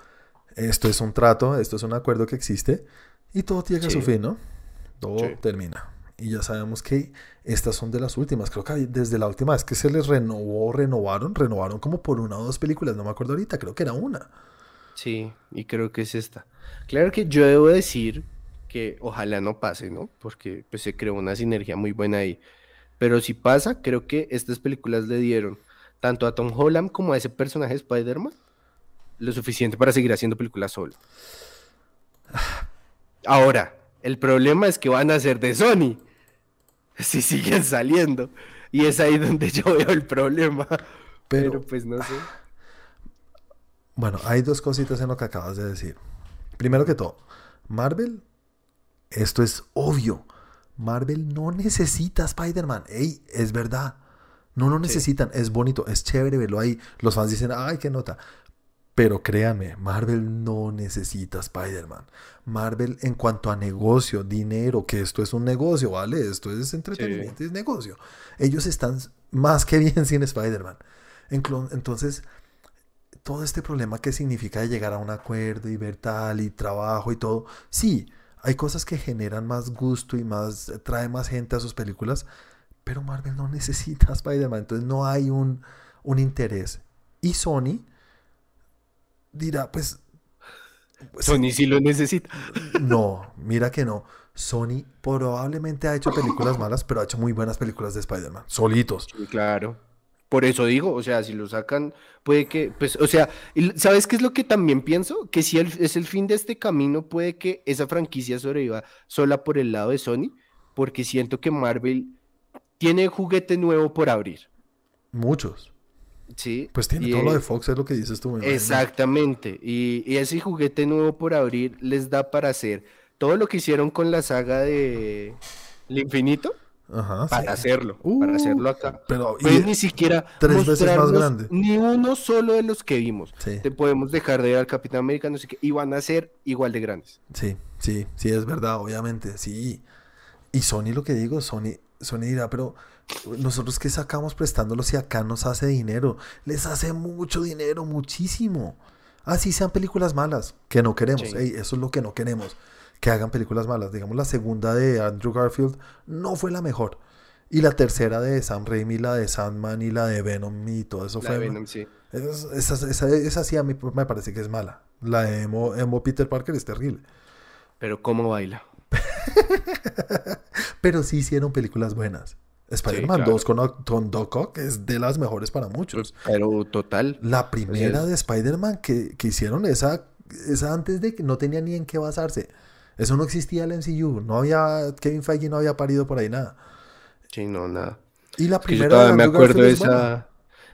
esto es un trato, esto es un acuerdo que existe y todo llega a su fin, ¿no? todo termina. Y ya sabemos que estas son de las últimas. Creo que desde la última vez que se les renovó, renovaron, renovaron como por una o dos películas, no me acuerdo ahorita, creo que era una. Sí, y creo que es esta. Claro que yo debo decir que ojalá no pase, ¿no? Porque pues se creó una sinergia muy buena ahí. Pero si pasa, creo que estas películas le dieron tanto a Tom Holland como a ese personaje de Spider-Man lo suficiente para seguir haciendo películas solo. [sighs] Ahora, el problema es que van a ser de Sony. [laughs] Si siguen saliendo. Y es ahí donde yo veo el problema. Pero, pues no sé. Bueno, hay dos cositas en lo que acabas de decir. Primero que todo, Marvel, esto es obvio. Marvel no necesita Spider-Man. Ey, es verdad. No lo necesitan. Es bonito, es chévere verlo ahí. Los fans dicen, ay, qué nota. Pero créanme, Marvel no necesita Spider-Man. Marvel en cuanto a negocio, dinero, que esto es un negocio, ¿vale? Esto es entretenimiento, es negocio. Ellos están más que bien [laughs] sin Spider-Man. Entonces, todo este problema que significa llegar a un acuerdo y ver tal y trabajo y todo, sí, hay cosas que generan más gusto y más, trae más gente a sus películas, pero Marvel no necesita [laughs] Spider-Man, entonces no hay un, un interés. Y Sony dirá, pues, pues... Sony sí lo necesita. No, mira que no. Sony probablemente ha hecho películas malas, pero ha hecho muy buenas películas de Spider-Man, solitos. claro. Por eso digo, o sea, si lo sacan, puede que, pues, o sea, ¿sabes qué es lo que también pienso? Que si es el fin de este camino, puede que esa franquicia sobreviva sola por el lado de Sony, porque siento que Marvel tiene juguete nuevo por abrir. Muchos. Sí. Pues tiene todo lo de Fox, es lo que dices tú. Exactamente. Y, y ese juguete nuevo por abrir les da para hacer todo lo que hicieron con la saga de El Infinito, Ajá, sí. para hacerlo, Uh, para hacerlo acá. Pero, Pues ni siquiera tres veces más grande. ni uno solo de los que vimos. Sí. Te podemos dejar de ver al Capitán América, no sé qué, y van a ser igual de grandes. Sí, sí, sí, es verdad, obviamente, sí. Y Sony, lo que digo, Sony, Sony dirá, pero nosotros qué sacamos prestándolo si acá nos hace dinero. Les hace mucho dinero, muchísimo. Así sean películas malas, que no queremos. Sí. Ey, eso es lo que no queremos, que hagan películas malas. Digamos, la segunda de Andrew Garfield no fue la mejor. Y la tercera de Sam Raimi, la de Sandman y la de Venom y todo eso La de fue... Venom, sí. Esa, esa, esa- esa sí a mí me parece que es mala. La de Emo, Emo Peter Parker es terrible. Pero cómo baila. [laughs] Pero sí hicieron películas buenas. Spider-Man claro. 2 con, con Doc Ock es de las mejores para muchos. Pero total. La primera Pues es- de Spider-Man que, que hicieron, esa, esa antes de que no tenía ni en qué basarse. Eso no existía el MCU. No había, Kevin Feige no había parido por ahí nada. Sí, no, nada. Y la Es que yo primera de todavía me acuerdo de esa,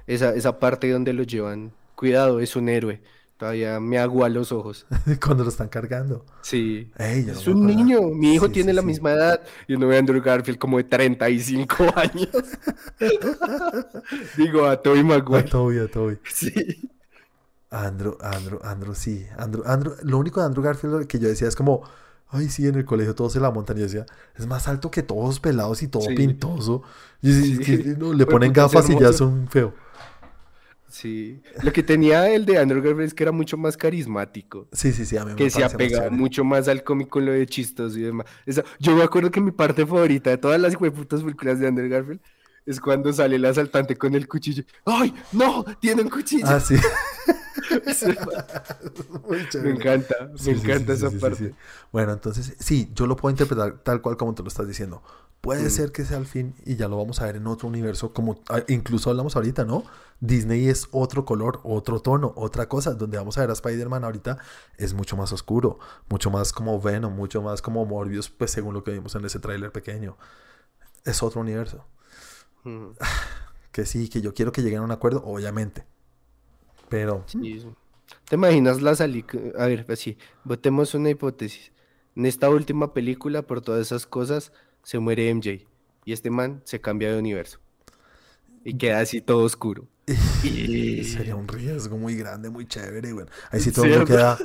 esa, esa parte donde lo llevan. Cuidado, es un héroe. Todavía me agua los ojos. [laughs] Cuando lo están cargando. Sí. Ey, yo no Es un niño. Mi hijo Sí, tiene sí, la sí. misma edad. Y uno ve a Andrew Garfield como de 35 [laughs] años. [laughs] Digo, a Tobey A Maguire. Toby, a Toby. Sí. Andrew, Andrew, Andrew, sí. Andrew, Andrew, lo único de Andrew Garfield que yo decía es como, ay, sí, en el colegio todos se la montan. Y yo decía, es más alto que todos pelados y todo pintoso. Y no, le ponen gafas y ya son feo. Sí. Lo que tenía el de Andrew Garfield es que era mucho más carismático. Sí, sí, sí, a mí me que se parece más apega chévere. mucho más al cómic con lo de chistoso y demás. Yo me acuerdo que mi parte favorita de todas las putas películas de Andrew Garfield es cuando sale el asaltante con el cuchillo. ¡Ay, no! ¡Tiene un cuchillo! Ah, sí. [laughs] [laughs] Me encanta, me Sí, encanta sí, esa sí, parte. sí. Bueno, entonces, sí, yo lo puedo interpretar tal cual como tú lo estás diciendo. Puede Mm. ser que sea el fin y ya lo vamos a ver en otro universo, como ah, incluso hablamos ahorita, ¿no? Disney es otro color, otro tono, otra cosa. Donde vamos a ver a Spider-Man ahorita es mucho más oscuro, mucho más como Venom, mucho más como Morbius, pues según lo que vimos en ese tráiler pequeño. Es otro universo. Mm, [sighs] Que sí, que yo quiero que lleguen a un acuerdo, obviamente. Pero sí, sí. ¿Te imaginas la salida? A ver, así, votemos una hipótesis. En esta última película, por todas esas cosas, se muere MJ. Y este man se cambia de universo. Y queda así todo oscuro. [laughs] Y- sería un riesgo muy grande, muy chévere, güey. Ahí sí todo el mundo queda.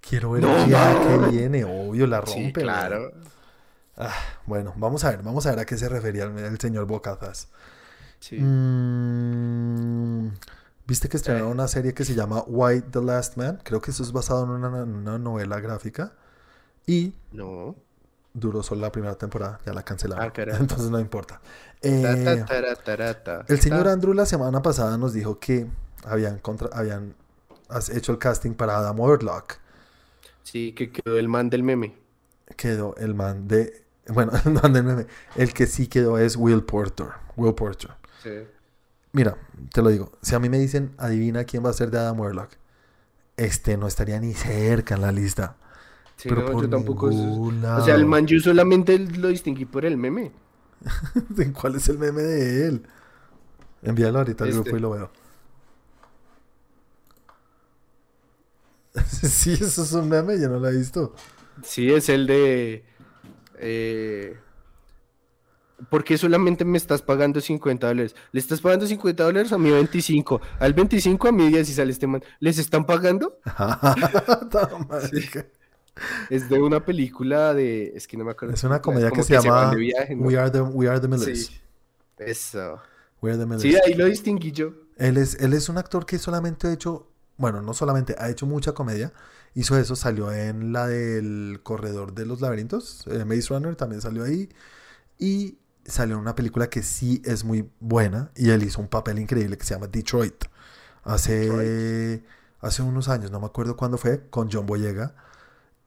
Quiero ver No, ya no. que viene, obvio, la rompe. Sí, claro. Ah, bueno, vamos a ver, vamos a ver a qué se refería el, el señor Bocazas. Sí. Mm, ¿Viste que estrenaron una serie que se llama White the Last Man? Creo que eso es basado en una, en una novela gráfica. Y No. duró solo la primera temporada, ya la cancelaron. Ah. [laughs] Entonces no importa. Ta, Eh, ta, ta, el señor. Andrew la semana pasada nos dijo que habían, contra- habían hecho el casting para Adam Warlock. Sí, que quedó el man del meme. Quedó el man de... Bueno, [laughs] el man del meme. El que sí quedó es Will Porter. Will Porter. Sí. Mira, te lo digo. Si a mí me dicen, adivina quién va a ser de Adam Warlock. Este no estaría ni cerca en la lista. Sí, pero no, por yo tampoco. ningún O sea, el lado. man yo solamente lo distinguí por el meme. [laughs] ¿Cuál es el meme de él? Envíalo ahorita al Este. grupo y lo veo. [laughs] sí, eso es un meme, yo no lo he visto. Sí, es el de. Eh, ¿Por qué solamente me estás pagando 50 dólares? Le estás pagando 50 dólares a mí 25. Al 25 a mí 10 y sale este man. ¿Les están pagando? [laughs] Es de una película de. Es que no me acuerdo. Es una comedia que se llama viaje, ¿no? We Are the, We Are the Millers. Sí. Eso. We Are the Millers. Sí, ahí lo distinguí yo. Él es, él es un actor que solamente ha hecho, bueno, no solamente, ha hecho mucha comedia. Hizo eso, salió en la del Corredor de los Laberintos, eh, Maze Runner también salió ahí. Y salió en una película que sí es muy buena y él hizo un papel increíble que se llama Detroit. Hace, hace unos años, no me acuerdo cuándo fue, con John Boyega.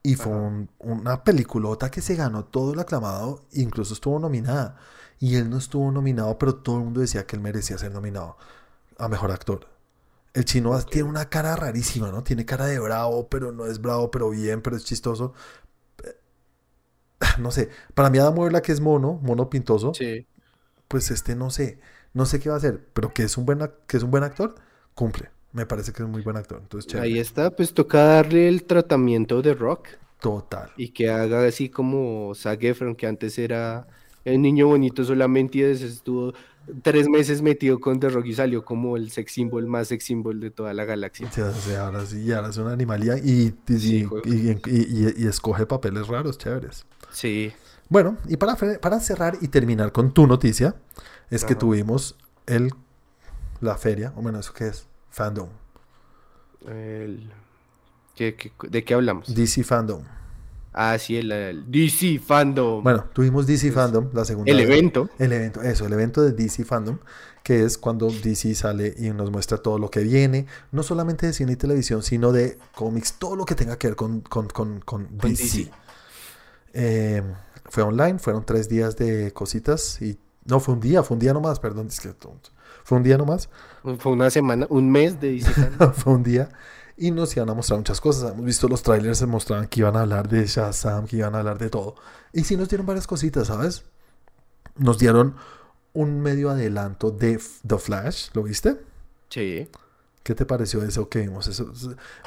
Y fue un- una peliculota que se ganó todo el aclamado, incluso estuvo nominada. Y él no estuvo nominado, pero todo el mundo decía que él merecía ser nominado a mejor actor. El chino tiene una cara rarísima, ¿no? Tiene cara de bravo, pero no es bravo, pero bien, pero es chistoso. [laughs] No sé, para mí Adam Warlock es mono, mono pintoso, Sí. pues este no sé, no sé qué va a hacer, pero que es un buen, que es un buen actor, cumple. Me parece que es un muy buen actor. Entonces, Ahí está, pues toca darle el tratamiento de rock. Total. Y que haga así como Zac Efron, que antes era el niño bonito solamente y estuvo tres meses metido con The Rock y salió como el sex symbol más sex symbol de toda la galaxia. Sí, ahora sí, ahora es una animalía y, y, escoge papeles raros, chéveres. Sí. Bueno, y para, para cerrar y terminar con tu noticia, es que tuvimos el, la feria, o menos, ¿eso qué es? Fandom. El, de qué hablamos? DC Fandom. Ah, sí, el, DC Fandom. Bueno, tuvimos DC Fandom, la segunda. El evento. El evento, eso, el evento de DC Fandom, que es cuando DC sale y nos muestra todo lo que viene, no solamente de cine y televisión, sino de cómics, todo lo que tenga que ver con, con, con, DC. Eh, fue online, fueron tres días de cositas y... No, fue un día, fue un día nomás, perdón, fue un día nomás. Fue una semana, un mes de [laughs] fue un día y nos iban a mostrar muchas cosas. Hemos visto los trailers, se mostraban que iban a hablar de Shazam, que iban a hablar de todo. Y sí nos dieron varias cositas, ¿sabes? Nos dieron un medio adelanto de The Flash, ¿lo viste? Sí. ¿Qué te pareció eso que vimos? Eso,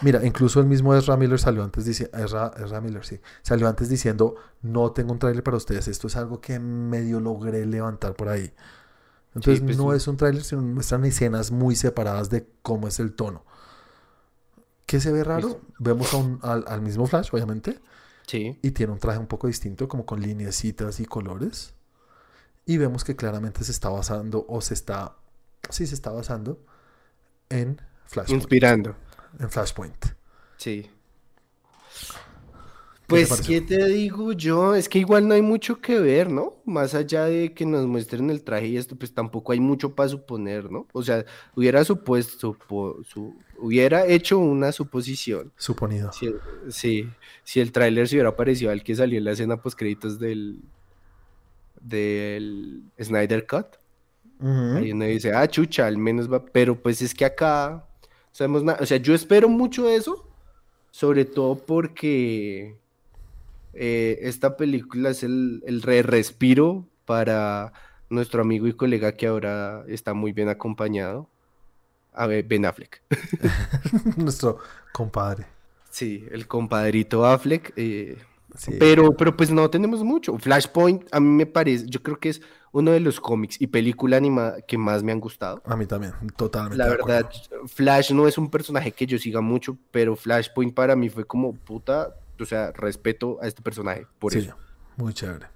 mira, incluso el mismo Ezra Miller salió antes diciendo, Ezra, Miller, sí, salió antes diciendo, no tengo un trailer para ustedes, esto es algo que medio logré levantar por ahí. Entonces pues no es un trailer, sino muestran escenas muy separadas de cómo es el tono. ¿Qué se ve raro? Vemos al, mismo Flash, obviamente. Sí. Y tiene un traje un poco distinto, como con lineecitas y colores. Y vemos que claramente se está basando, o se está. Sí, se está basando en Flashpoint. Inspirando. En Flashpoint. Sí. Pues, ¿qué te digo yo? Es que igual no hay mucho que ver, ¿no? Más allá de que nos muestren el traje y esto, pues tampoco hay mucho para suponer, ¿no? O sea, hubiera supuesto, su, hubiera hecho una suposición. Suponido. Si, sí, si el tráiler se hubiera parecido al que salió en la escena post créditos del, del Snyder Cut. Ahí uno dice, ah, chucha, al menos va, pero pues es que acá sabemos nada, o sea, yo espero mucho eso, sobre todo porque eh, esta película es el, el re respiro para nuestro amigo y colega que ahora está muy bien acompañado, a Ben Affleck. [laughs] nuestro compadre. Sí, el compadrito Affleck. Eh, pero, pero pues no tenemos mucho. Flashpoint a mí me parece, yo creo que es uno de los cómics y película animada que más me han gustado. A mí también, totalmente. La verdad, Flash no es un personaje que yo siga mucho, pero Flashpoint para mí fue como puta, o sea, respeto a este personaje por sí, Muy chévere.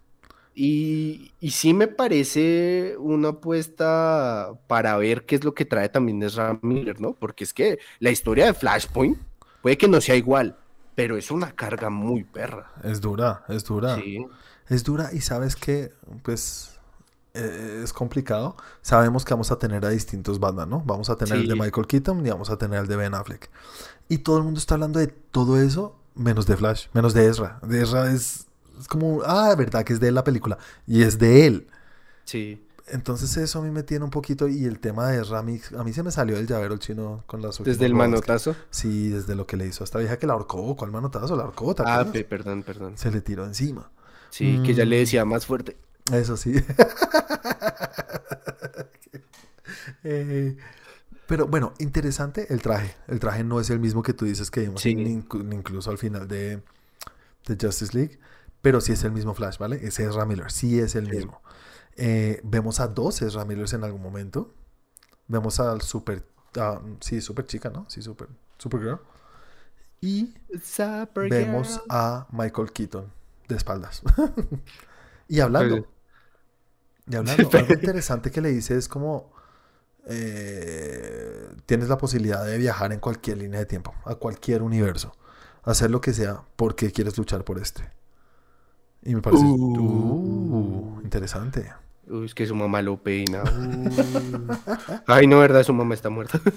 Y, y, sí me parece una apuesta para ver qué es lo que trae también Ezra Miller, ¿no? Porque es que la historia de Flashpoint puede que no sea igual, pero es una carga muy perra. Es dura, es dura. Sí. Es dura y sabes que, pues, eh, es complicado. Sabemos que vamos a tener a distintos bandas, ¿no? Vamos a tener el de Michael Keaton y vamos a tener el de Ben Affleck. Y todo el mundo está hablando de todo eso menos de Flash, menos de Ezra. De Ezra es, como, ah, verdad que es de él la película. Y es de él. Sí. Entonces eso a mí me tiene un poquito y el tema de Ezra, a mí, se me salió el llavero el chino con las ¿Desde el manotazo? sí, desde lo que le hizo a esta vieja que la ahorcó. ¿Cuál manotazo? La ahorcó. Ah, perdón, perdón. Se le tiró encima. Sí, que ya le decía más fuerte. Eso sí. [laughs] eh, pero bueno, interesante el traje. El traje no es el mismo que tú dices que vimos incluso al final de, de, Justice League, pero sí es el mismo Flash, ¿vale? Es Ezra Miller, sí es el mismo. Eh, vemos a dos Ezra Millers en algún momento. Vemos al super, sí, super chica, ¿no? Sí, super, Supergirl. Y vemos a Michael Keaton de espaldas. [laughs] y hablando. Y hablando. [laughs] Algo interesante que le dice es como eh, tienes la posibilidad de viajar en cualquier línea de tiempo, a cualquier universo, hacer lo que sea porque quieres luchar por este. Y me parece uh. Uh, interesante. Uy, es que su mamá lo peina. [laughs] Ay, no, verdad, su mamá está muerta. [laughs]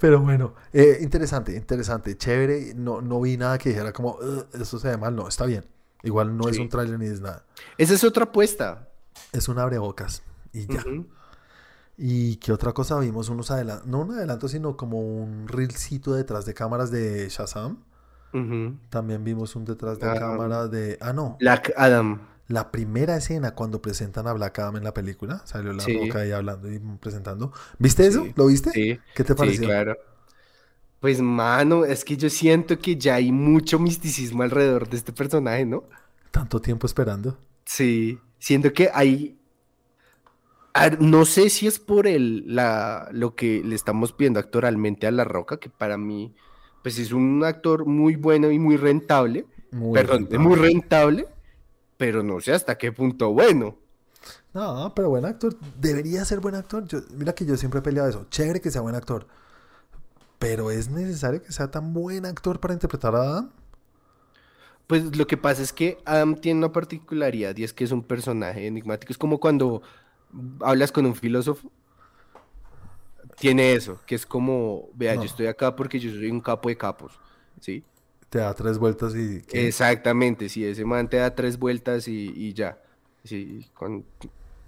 Pero bueno, eh, interesante, interesante, chévere. No, no vi nada que dijera como, eso se ve mal. No, está bien. Igual no es un trailer ni es nada. Esa es otra apuesta. Es un abrebocas y ya. ¿Y qué otra cosa vimos? Unos adelantos, no un adelanto, sino como un reelcito detrás de cámaras de Shazam. También vimos un detrás de cámara de. Ah, no. Black Adam. La primera escena cuando presentan a Black Adam en la película, salió la Sí. roca ahí hablando y presentando. ¿Viste eso? Sí, ¿Lo viste? Sí, ¿Qué te sí, pareció? claro. Pues, mano, es que yo siento que ya hay mucho misticismo alrededor de este personaje, ¿no? Tanto tiempo esperando. Sí, siento que hay... no sé si es por el, la, lo que le estamos pidiendo actoralmente a La Roca, que para mí, pues es un actor muy bueno y muy rentable. Muy Perdón, rentable. muy rentable, pero no sé hasta qué punto bueno. No, pero buen actor. Debería ser buen actor. Yo, mira que yo siempre he peleado eso. Chévere que sea buen actor. Pero ¿es necesario que sea tan buen actor para interpretar a Adam? Pues lo que pasa es que Adam tiene una particularidad y es que es un personaje enigmático. Es como cuando hablas con un filósofo. Tiene eso, que es como, vea, No. yo estoy acá porque yo soy un capo de capos, ¿sí? Te da tres vueltas y... ¿qué? Exactamente, sí, ese man te da tres vueltas y, y ya. Sí, con-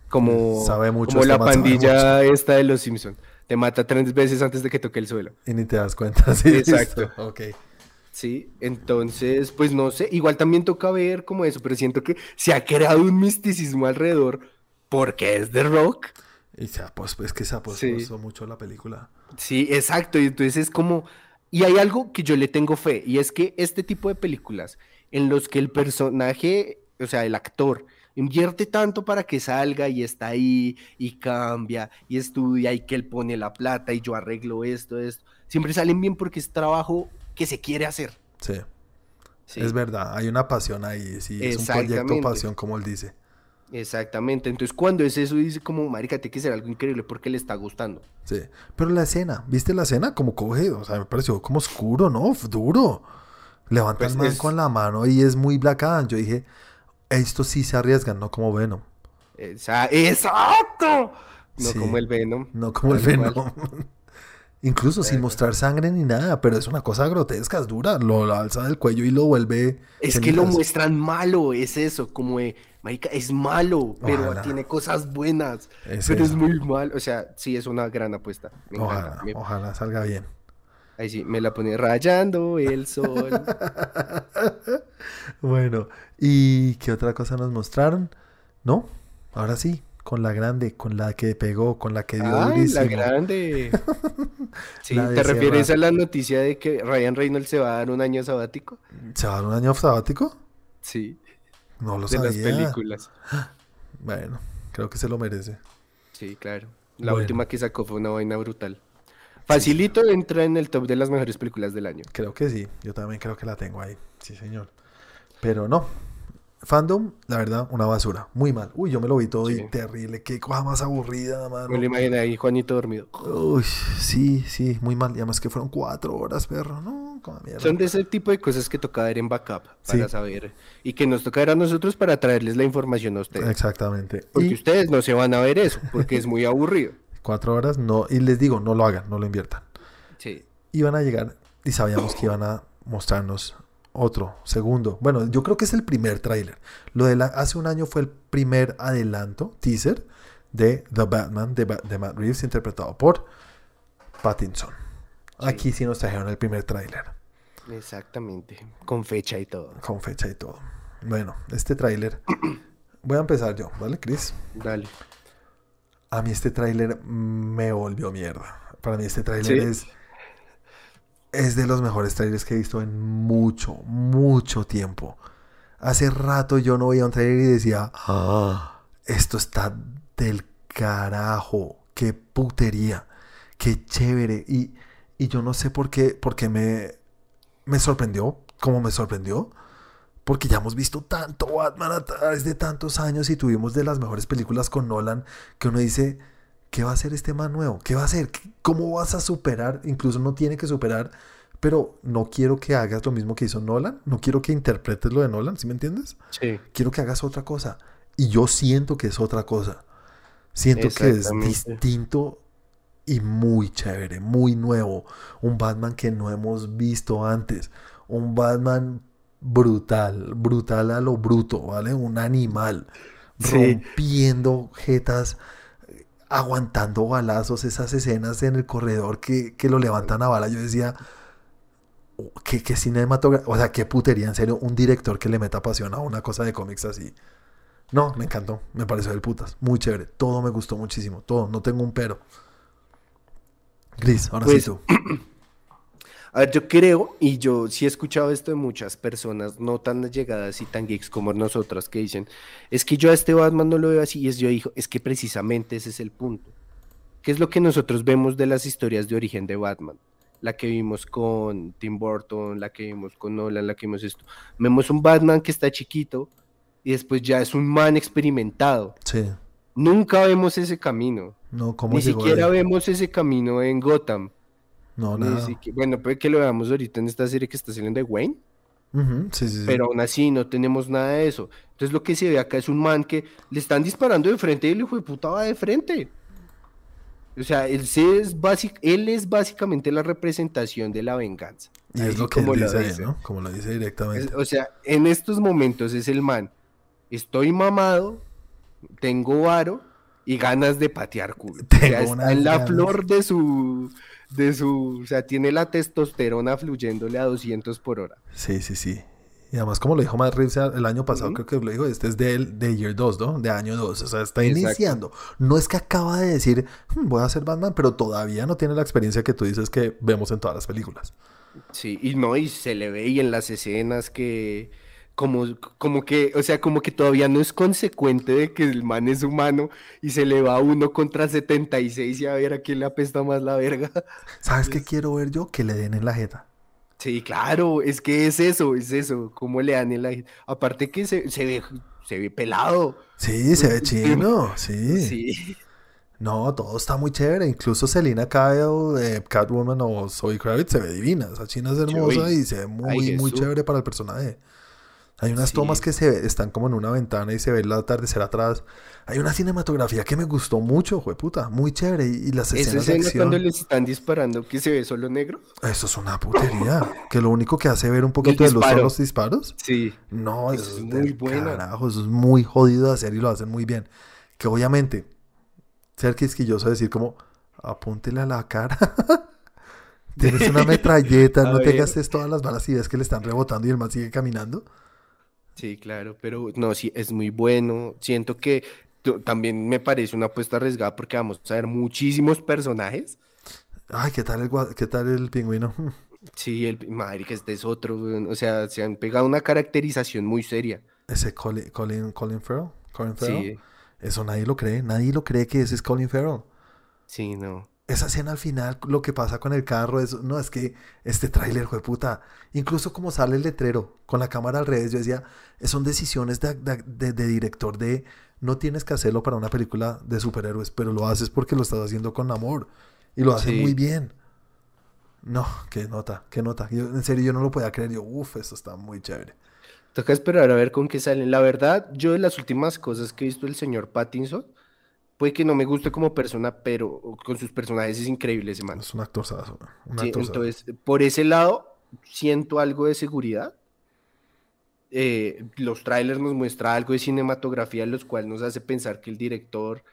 como, Sabe mucho, como este la pandilla esta de los Simpson. Te mata tres veces antes de que toque el suelo. Y ni te das cuenta. [laughs] Sí, Exacto. listo. Ok. Sí, entonces, pues no sé, igual también toca ver como eso, pero siento que se ha creado un misticismo alrededor porque es de rock. Y se ha pos- es que se ha Sí. pospuesto mucho la película. Sí, exacto, y entonces es como, y hay algo que yo le tengo fe, y es que este tipo de películas en los que el personaje, o sea, el actor, invierte tanto para que salga y está ahí y cambia y estudia y que él pone la plata y yo arreglo esto, esto, siempre salen bien porque es trabajo que se quiere hacer. Sí. Sí. Es verdad. Hay una pasión ahí. Sí, es un proyecto pasión, como él dice. Exactamente, entonces cuando es eso dice como, marica, tiene que ser algo increíble porque le está gustando. Sí. Pero la escena, ¿viste la escena? Como coge, o sea, me pareció como oscuro, ¿no? Duro. Levanta Pues el man es- con la mano y es muy Black Adam. Yo dije, esto sí se arriesgan, no como Venom. Esa- ¡Exacto! No Sí. como el Venom. No como el. Venom. [laughs] Incluso sin mostrar sangre ni nada, pero es una cosa grotesca, es dura. Lo, lo alza del cuello y lo vuelve. Es que lo muestran malo, es eso, como de, marica, es malo, pero Ojalá. tiene cosas buenas, Es pero es muy mal, o sea, sí, es una gran apuesta, me. Ojalá, Me- ojalá salga bien. ahí sí, me la pone rayando el sol. [laughs] Bueno, ¿y qué otra cosa nos mostraron? ¿No? Ahora sí, con la grande, con la que pegó, con la que dio Ay, la durísimo. grande. [laughs] Sí, La ¿te refieres Sierra. a la noticia de que Ryan Reynolds se va a dar un año sabático? ¿Se va a dar un año sabático? Sí, No lo de las sabía. películas. [gasps] Bueno, creo que se lo merece. Sí, claro. La Bueno. última que sacó fue una vaina brutal. Facilito entra en el top de las mejores películas del año. Creo que sí, yo también creo que la tengo ahí. Sí, señor. Pero no. Fandom, la verdad, una basura. Muy mal. Uy, yo me lo vi todo y Sí. terrible. Qué cosa más aburrida, mano. Me lo imaginé ahí, Juanito dormido. Uy, sí, sí, muy mal. Y además que fueron cuatro horas, perro. No, como mierda. Son de ese tipo de cosas que toca ver en backup para Sí. saber. Y que nos toca ver a nosotros para traerles la información a ustedes. Exactamente. Porque Y ustedes no se van a ver eso, porque es muy aburrido. [laughs] cuatro horas, no. Y les digo, no lo hagan, no lo inviertan. Sí. Iban a llegar y sabíamos que iban a mostrarnos otro, segundo. Bueno, yo creo que es el primer tráiler. Lo de la, hace un año fue el primer adelanto, teaser, de The Batman de, Ba- de Matt Reeves, interpretado por Pattinson. Aquí sí nos trajeron el primer tráiler, Exactamente. Con fecha y todo. con fecha y todo. Bueno, este tráiler, [clears throat] voy a empezar yo, ¿vale, Chris? Dale. A mí este tráiler me volvió mierda. Para mí este tráiler ¿Sí? es es de los mejores trailers que he visto en mucho, mucho tiempo. Hace rato yo no veía un trailer y decía, "Ah, esto está del carajo, qué putería, qué chévere. Y, y yo no sé por qué, por qué me, me sorprendió, como me sorprendió. Porque ya hemos visto tanto Batman a través de tantos años y tuvimos de las mejores películas con Nolan que uno dice, ¿qué va a hacer este man nuevo? ¿Qué va a hacer? ¿Qué- ¿Cómo vas a superar? Incluso no tiene que superar, pero no quiero que hagas lo mismo que hizo Nolan, no quiero que interpretes lo de Nolan, ¿sí me entiendes? Sí. Quiero que hagas otra cosa. Y yo siento que es otra cosa. Siento que es distinto y muy chévere, muy nuevo. Un Batman que no hemos visto antes. Un Batman brutal, brutal a lo bruto, ¿vale? Un animal Sí. rompiendo jetas, aguantando balazos, esas escenas en el corredor que, que lo levantan a bala. Yo decía, "Oh, ¿qué, qué cinematografía? O sea, qué putería, en serio, un director que le meta pasión a una cosa de cómics así. No, me encantó. Me pareció del putas. Muy chévere. Todo me gustó muchísimo. Todo. No tengo un pero. Gris, ahora Pues, sí tú. [clears throat] A ver, yo creo, y yo sí he escuchado esto de muchas personas, no tan llegadas y tan geeks como nosotras, que dicen, es que yo a este Batman no lo veo así, y es yo digo, es que precisamente ese es el punto. ¿Qué es lo que nosotros vemos de las historias de origen de Batman? La que vimos con Tim Burton, la que vimos con Nolan, la que vimos esto. Vemos un Batman que está chiquito y después ya es un man experimentado. Sí. Nunca vemos ese camino. No, ¿cómo Ni siquiera ahí? vemos ese camino en Gotham. No, Ni nada. siquiera- bueno, puede que lo veamos ahorita en esta serie que está saliendo de Wayne, Sí, sí, sí. pero aún así no tenemos nada de eso. Entonces lo que se ve acá es un man que le están disparando de frente y el hijo de puta va de frente. O sea, él, es básic- él es básicamente la representación de la venganza. y es lo que él como lo dice dice. ¿no? Como lo dice Es- directamente. o sea, en estos momentos es el man. Estoy mamado, tengo varo y ganas de patear culo. [laughs] o sea, está en la ganas. flor de su, de su, o sea, tiene la testosterona fluyéndole a 200 por hora. Sí, sí, sí. Y además, como lo dijo Matt Reeves el año pasado, creo que lo dijo, este es de, de Year 2, ¿no? De año 2. O sea, está Exacto. iniciando. No es que acaba de decir, "Hmm, voy a ser Batman, pero todavía no tiene la experiencia que tú dices que vemos en todas las películas. Sí, y no, y se le ve y en las escenas que como, como que, o sea, como que todavía no es consecuente de que el man es humano y se le va uno contra 76 y a ver a quién le apesta más la verga. [laughs] ¿Sabes qué quiero ver yo? Que le den en la jeta. Sí, claro, es que es eso, es eso, cómo le dan en la... Aparte que se, se ve, se ve pelado. Sí, se ve chino. [laughs] Sí. Sí, No, todo está muy chévere. Incluso Selina Kyle, eh, Catwoman o Zoe Kravitz se ve divina. Esa china es hermosa y se ve muy, Ay, muy chévere para el personaje. Hay unas Sí. tomas que se están como en una ventana y se ve el atardecer atrás. Hay una cinematografía que me gustó mucho, puta, muy chévere. Y, y las escenas de escena acción. cuando les están disparando que se ve solo negro. Eso es una putería. que lo único que hace ver un poquito de luz son los disparos. Sí, No, Eso eso es muy buena. Carajo, eso es muy jodido de hacer y lo hacen muy bien. Que obviamente, ser quisquilloso decir como, apúntele a la cara. [laughs] Tienes una [laughs] metralleta, no te ver. gastes todas las balas y ves que le están rebotando y el man sigue caminando. Sí, claro, pero no, sí, es muy bueno. Siento que también me parece una apuesta arriesgada porque vamos a ver muchísimos personajes. Ay, ¿qué tal el, qué tal el pingüino? [laughs] Sí, el madre que este es otro, o sea, se han pegado una caracterización muy seria. Ese Colin, Colin, Colin Farrell. Colin Farrell. Sí, Eso nadie lo cree. Nadie lo cree que ese es Colin Farrell. sí, no. Esa escena al final, lo que pasa con el carro, es, no, es que este tráiler, fue puta, incluso como sale el letrero, con la cámara al revés, yo decía, son decisiones de, de- director de, no tienes que hacerlo para una película de superhéroes, pero lo haces porque lo estás haciendo con amor, y lo hace Sí. muy bien. No, qué nota, qué nota. Yo, en serio, yo no lo podía creer, yo, uff, eso está muy chévere. Toca esperar a ver con qué salen. La verdad, yo de las últimas cosas que he visto del señor Pattinson, puede que no me guste como persona, pero con sus personajes es increíble ese man. Es un actorzazo, un Sí, actorzazo. entonces, por ese lado, siento algo de seguridad. Eh, los trailers nos muestra algo de cinematografía, los cual nos hace pensar que el director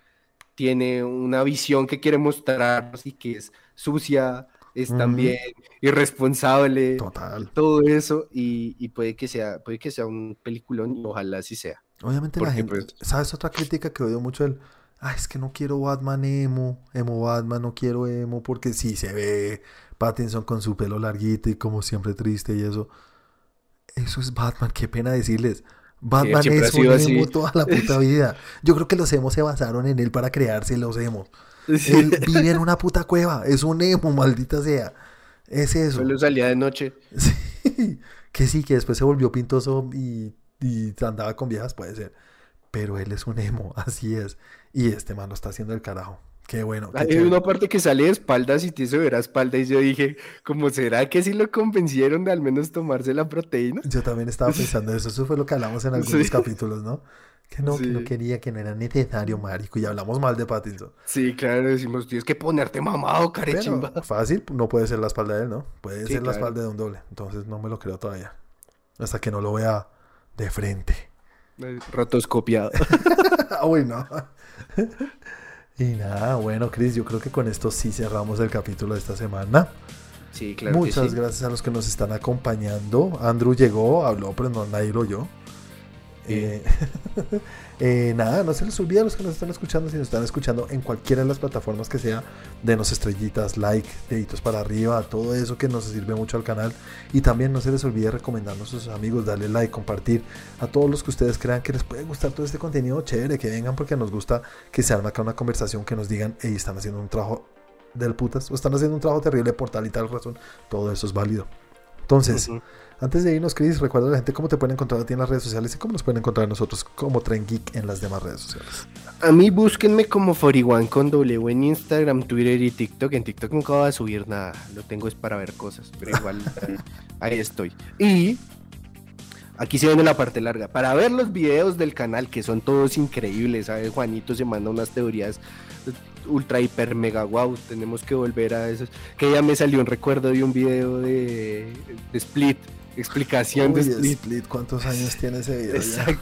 tiene una visión que quiere mostrarnos y que es sucia, es también irresponsable, Total. todo eso, y, y puede que sea, puede que sea un peliculón, y ojalá así sea. Obviamente la gente, pues- ¿sabes otra crítica que odio mucho? El, ah, es que no quiero Batman emo, emo Batman, no quiero emo, porque sí se ve Pattinson con su pelo larguito y como siempre triste y eso. Eso es Batman, qué pena decirles. Batman es un emo toda la puta [laughs] vida. Yo creo que los emos se basaron en él para crearse los emos. Él [laughs] vive en una puta cueva, es un emo, maldita sea. Es eso. Solo salía de noche. [laughs] Sí, que sí, que después se volvió pintoso y, y andaba con viejas, puede ser. Pero él es un emo, [laughs] así es. Y este man lo está haciendo el carajo. Qué bueno. qué Hay chévere. una parte que sale de espaldas y te hizo ver a espalda y yo dije, ¿cómo será que sí lo convencieron de al menos tomarse la proteína? Yo también estaba [laughs] pensando eso. Eso fue lo que hablamos en algunos Sí. capítulos, ¿no? Que no, que no quería, que no era necesario, marico. Y hablamos mal de Pattinson. Sí, claro, decimos, tienes que ponerte mamado, Pero carechimba. [laughs] fácil, no puede ser la espalda de él, ¿no? Puede ser la espalda de un doble. Entonces no me lo creo todavía. Hasta que no lo vea de frente. Rotoscopiado. Ah, [laughs] [laughs] Uy, no. y nada, bueno, Chris, yo creo que con esto sí cerramos el capítulo de esta semana. Sí, claro que Muchas sí. gracias a los que nos están acompañando. Andrew llegó, habló, pero no nadie lo oyó. Eh, [laughs] eh, nada, no se les olvide a los que nos están escuchando, si nos están escuchando en cualquiera de las plataformas que sea, denos estrellitas, like, deditos para arriba, todo eso que nos sirve mucho al canal. Y también no se les olvide recomendarnos a sus amigos, darle like, compartir a todos los que ustedes crean que les puede gustar todo este contenido chévere, que vengan porque nos gusta que se arme acá una conversación, que nos digan, hey, están haciendo un trabajo del putas, o están haciendo un trabajo terrible por tal y tal razón, todo eso es válido. Entonces, antes de irnos, Chris, recuerda a la gente cómo te pueden encontrar a ti en las redes sociales y cómo nos pueden encontrar a nosotros como Tren Geek en las demás redes sociales. A mí búsquenme como 41 con W en Instagram, Twitter y TikTok. En TikTok nunca voy a subir nada, lo tengo es para ver cosas, pero igual [laughs] ahí estoy. Y aquí se viene la parte larga. Para ver los videos del canal, que son todos increíbles, ¿sabes? Juanito se manda unas teorías ultra hiper mega wow, tenemos que volver a eso. Que ya me salió un recuerdo de un video de, Split, explicación de Split. ¿Cuántos años tiene ese video? Exacto.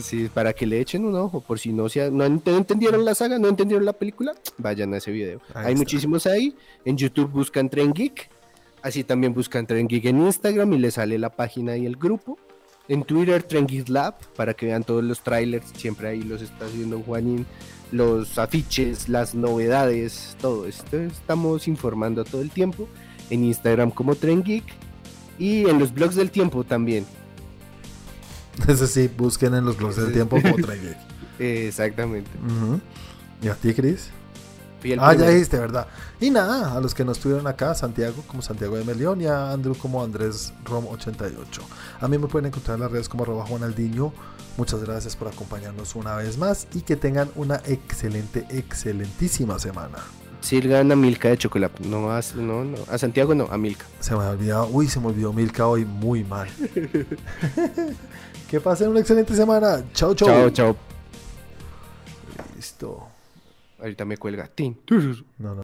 Sí, para que le echen un ojo, por si no, sea, no entendieron la saga, no entendieron la película, vayan a ese video. Hay muchísimos ahí. En YouTube buscan Tren Geek, así también buscan Tren Geek en Instagram y les sale la página y el grupo. En Twitter, Tren Geek Lab, para que vean todos los trailers, siempre ahí los está haciendo Juanín los afiches, las novedades, todo esto. Estamos informando todo el tiempo en Instagram como Tren Geek y en los blogs del tiempo también. [laughs] Eso sí, busquen en los blogs del tiempo como Tren Geek. [laughs] Exactamente. ¿Y a ti, Cris? Ah, ya dijiste, ¿verdad? Y nada, a los que no estuvieron acá, Santiago como Santiago de Melión y a Andrew como Andrés Rom 88. A mí me pueden encontrar en las redes como arroba Juanaldiño Muchas gracias por acompañarnos una vez más y que tengan una excelente, excelentísima semana. Sirgan a Milka de chocolate. No, a, no, no, a Santiago no, a Milka. Se me ha olvidado. Uy, se me olvidó Milka hoy muy mal. que pasen una excelente semana. Chao, chao. Chao, chao. Listo. Ahorita me cuelga. No, no.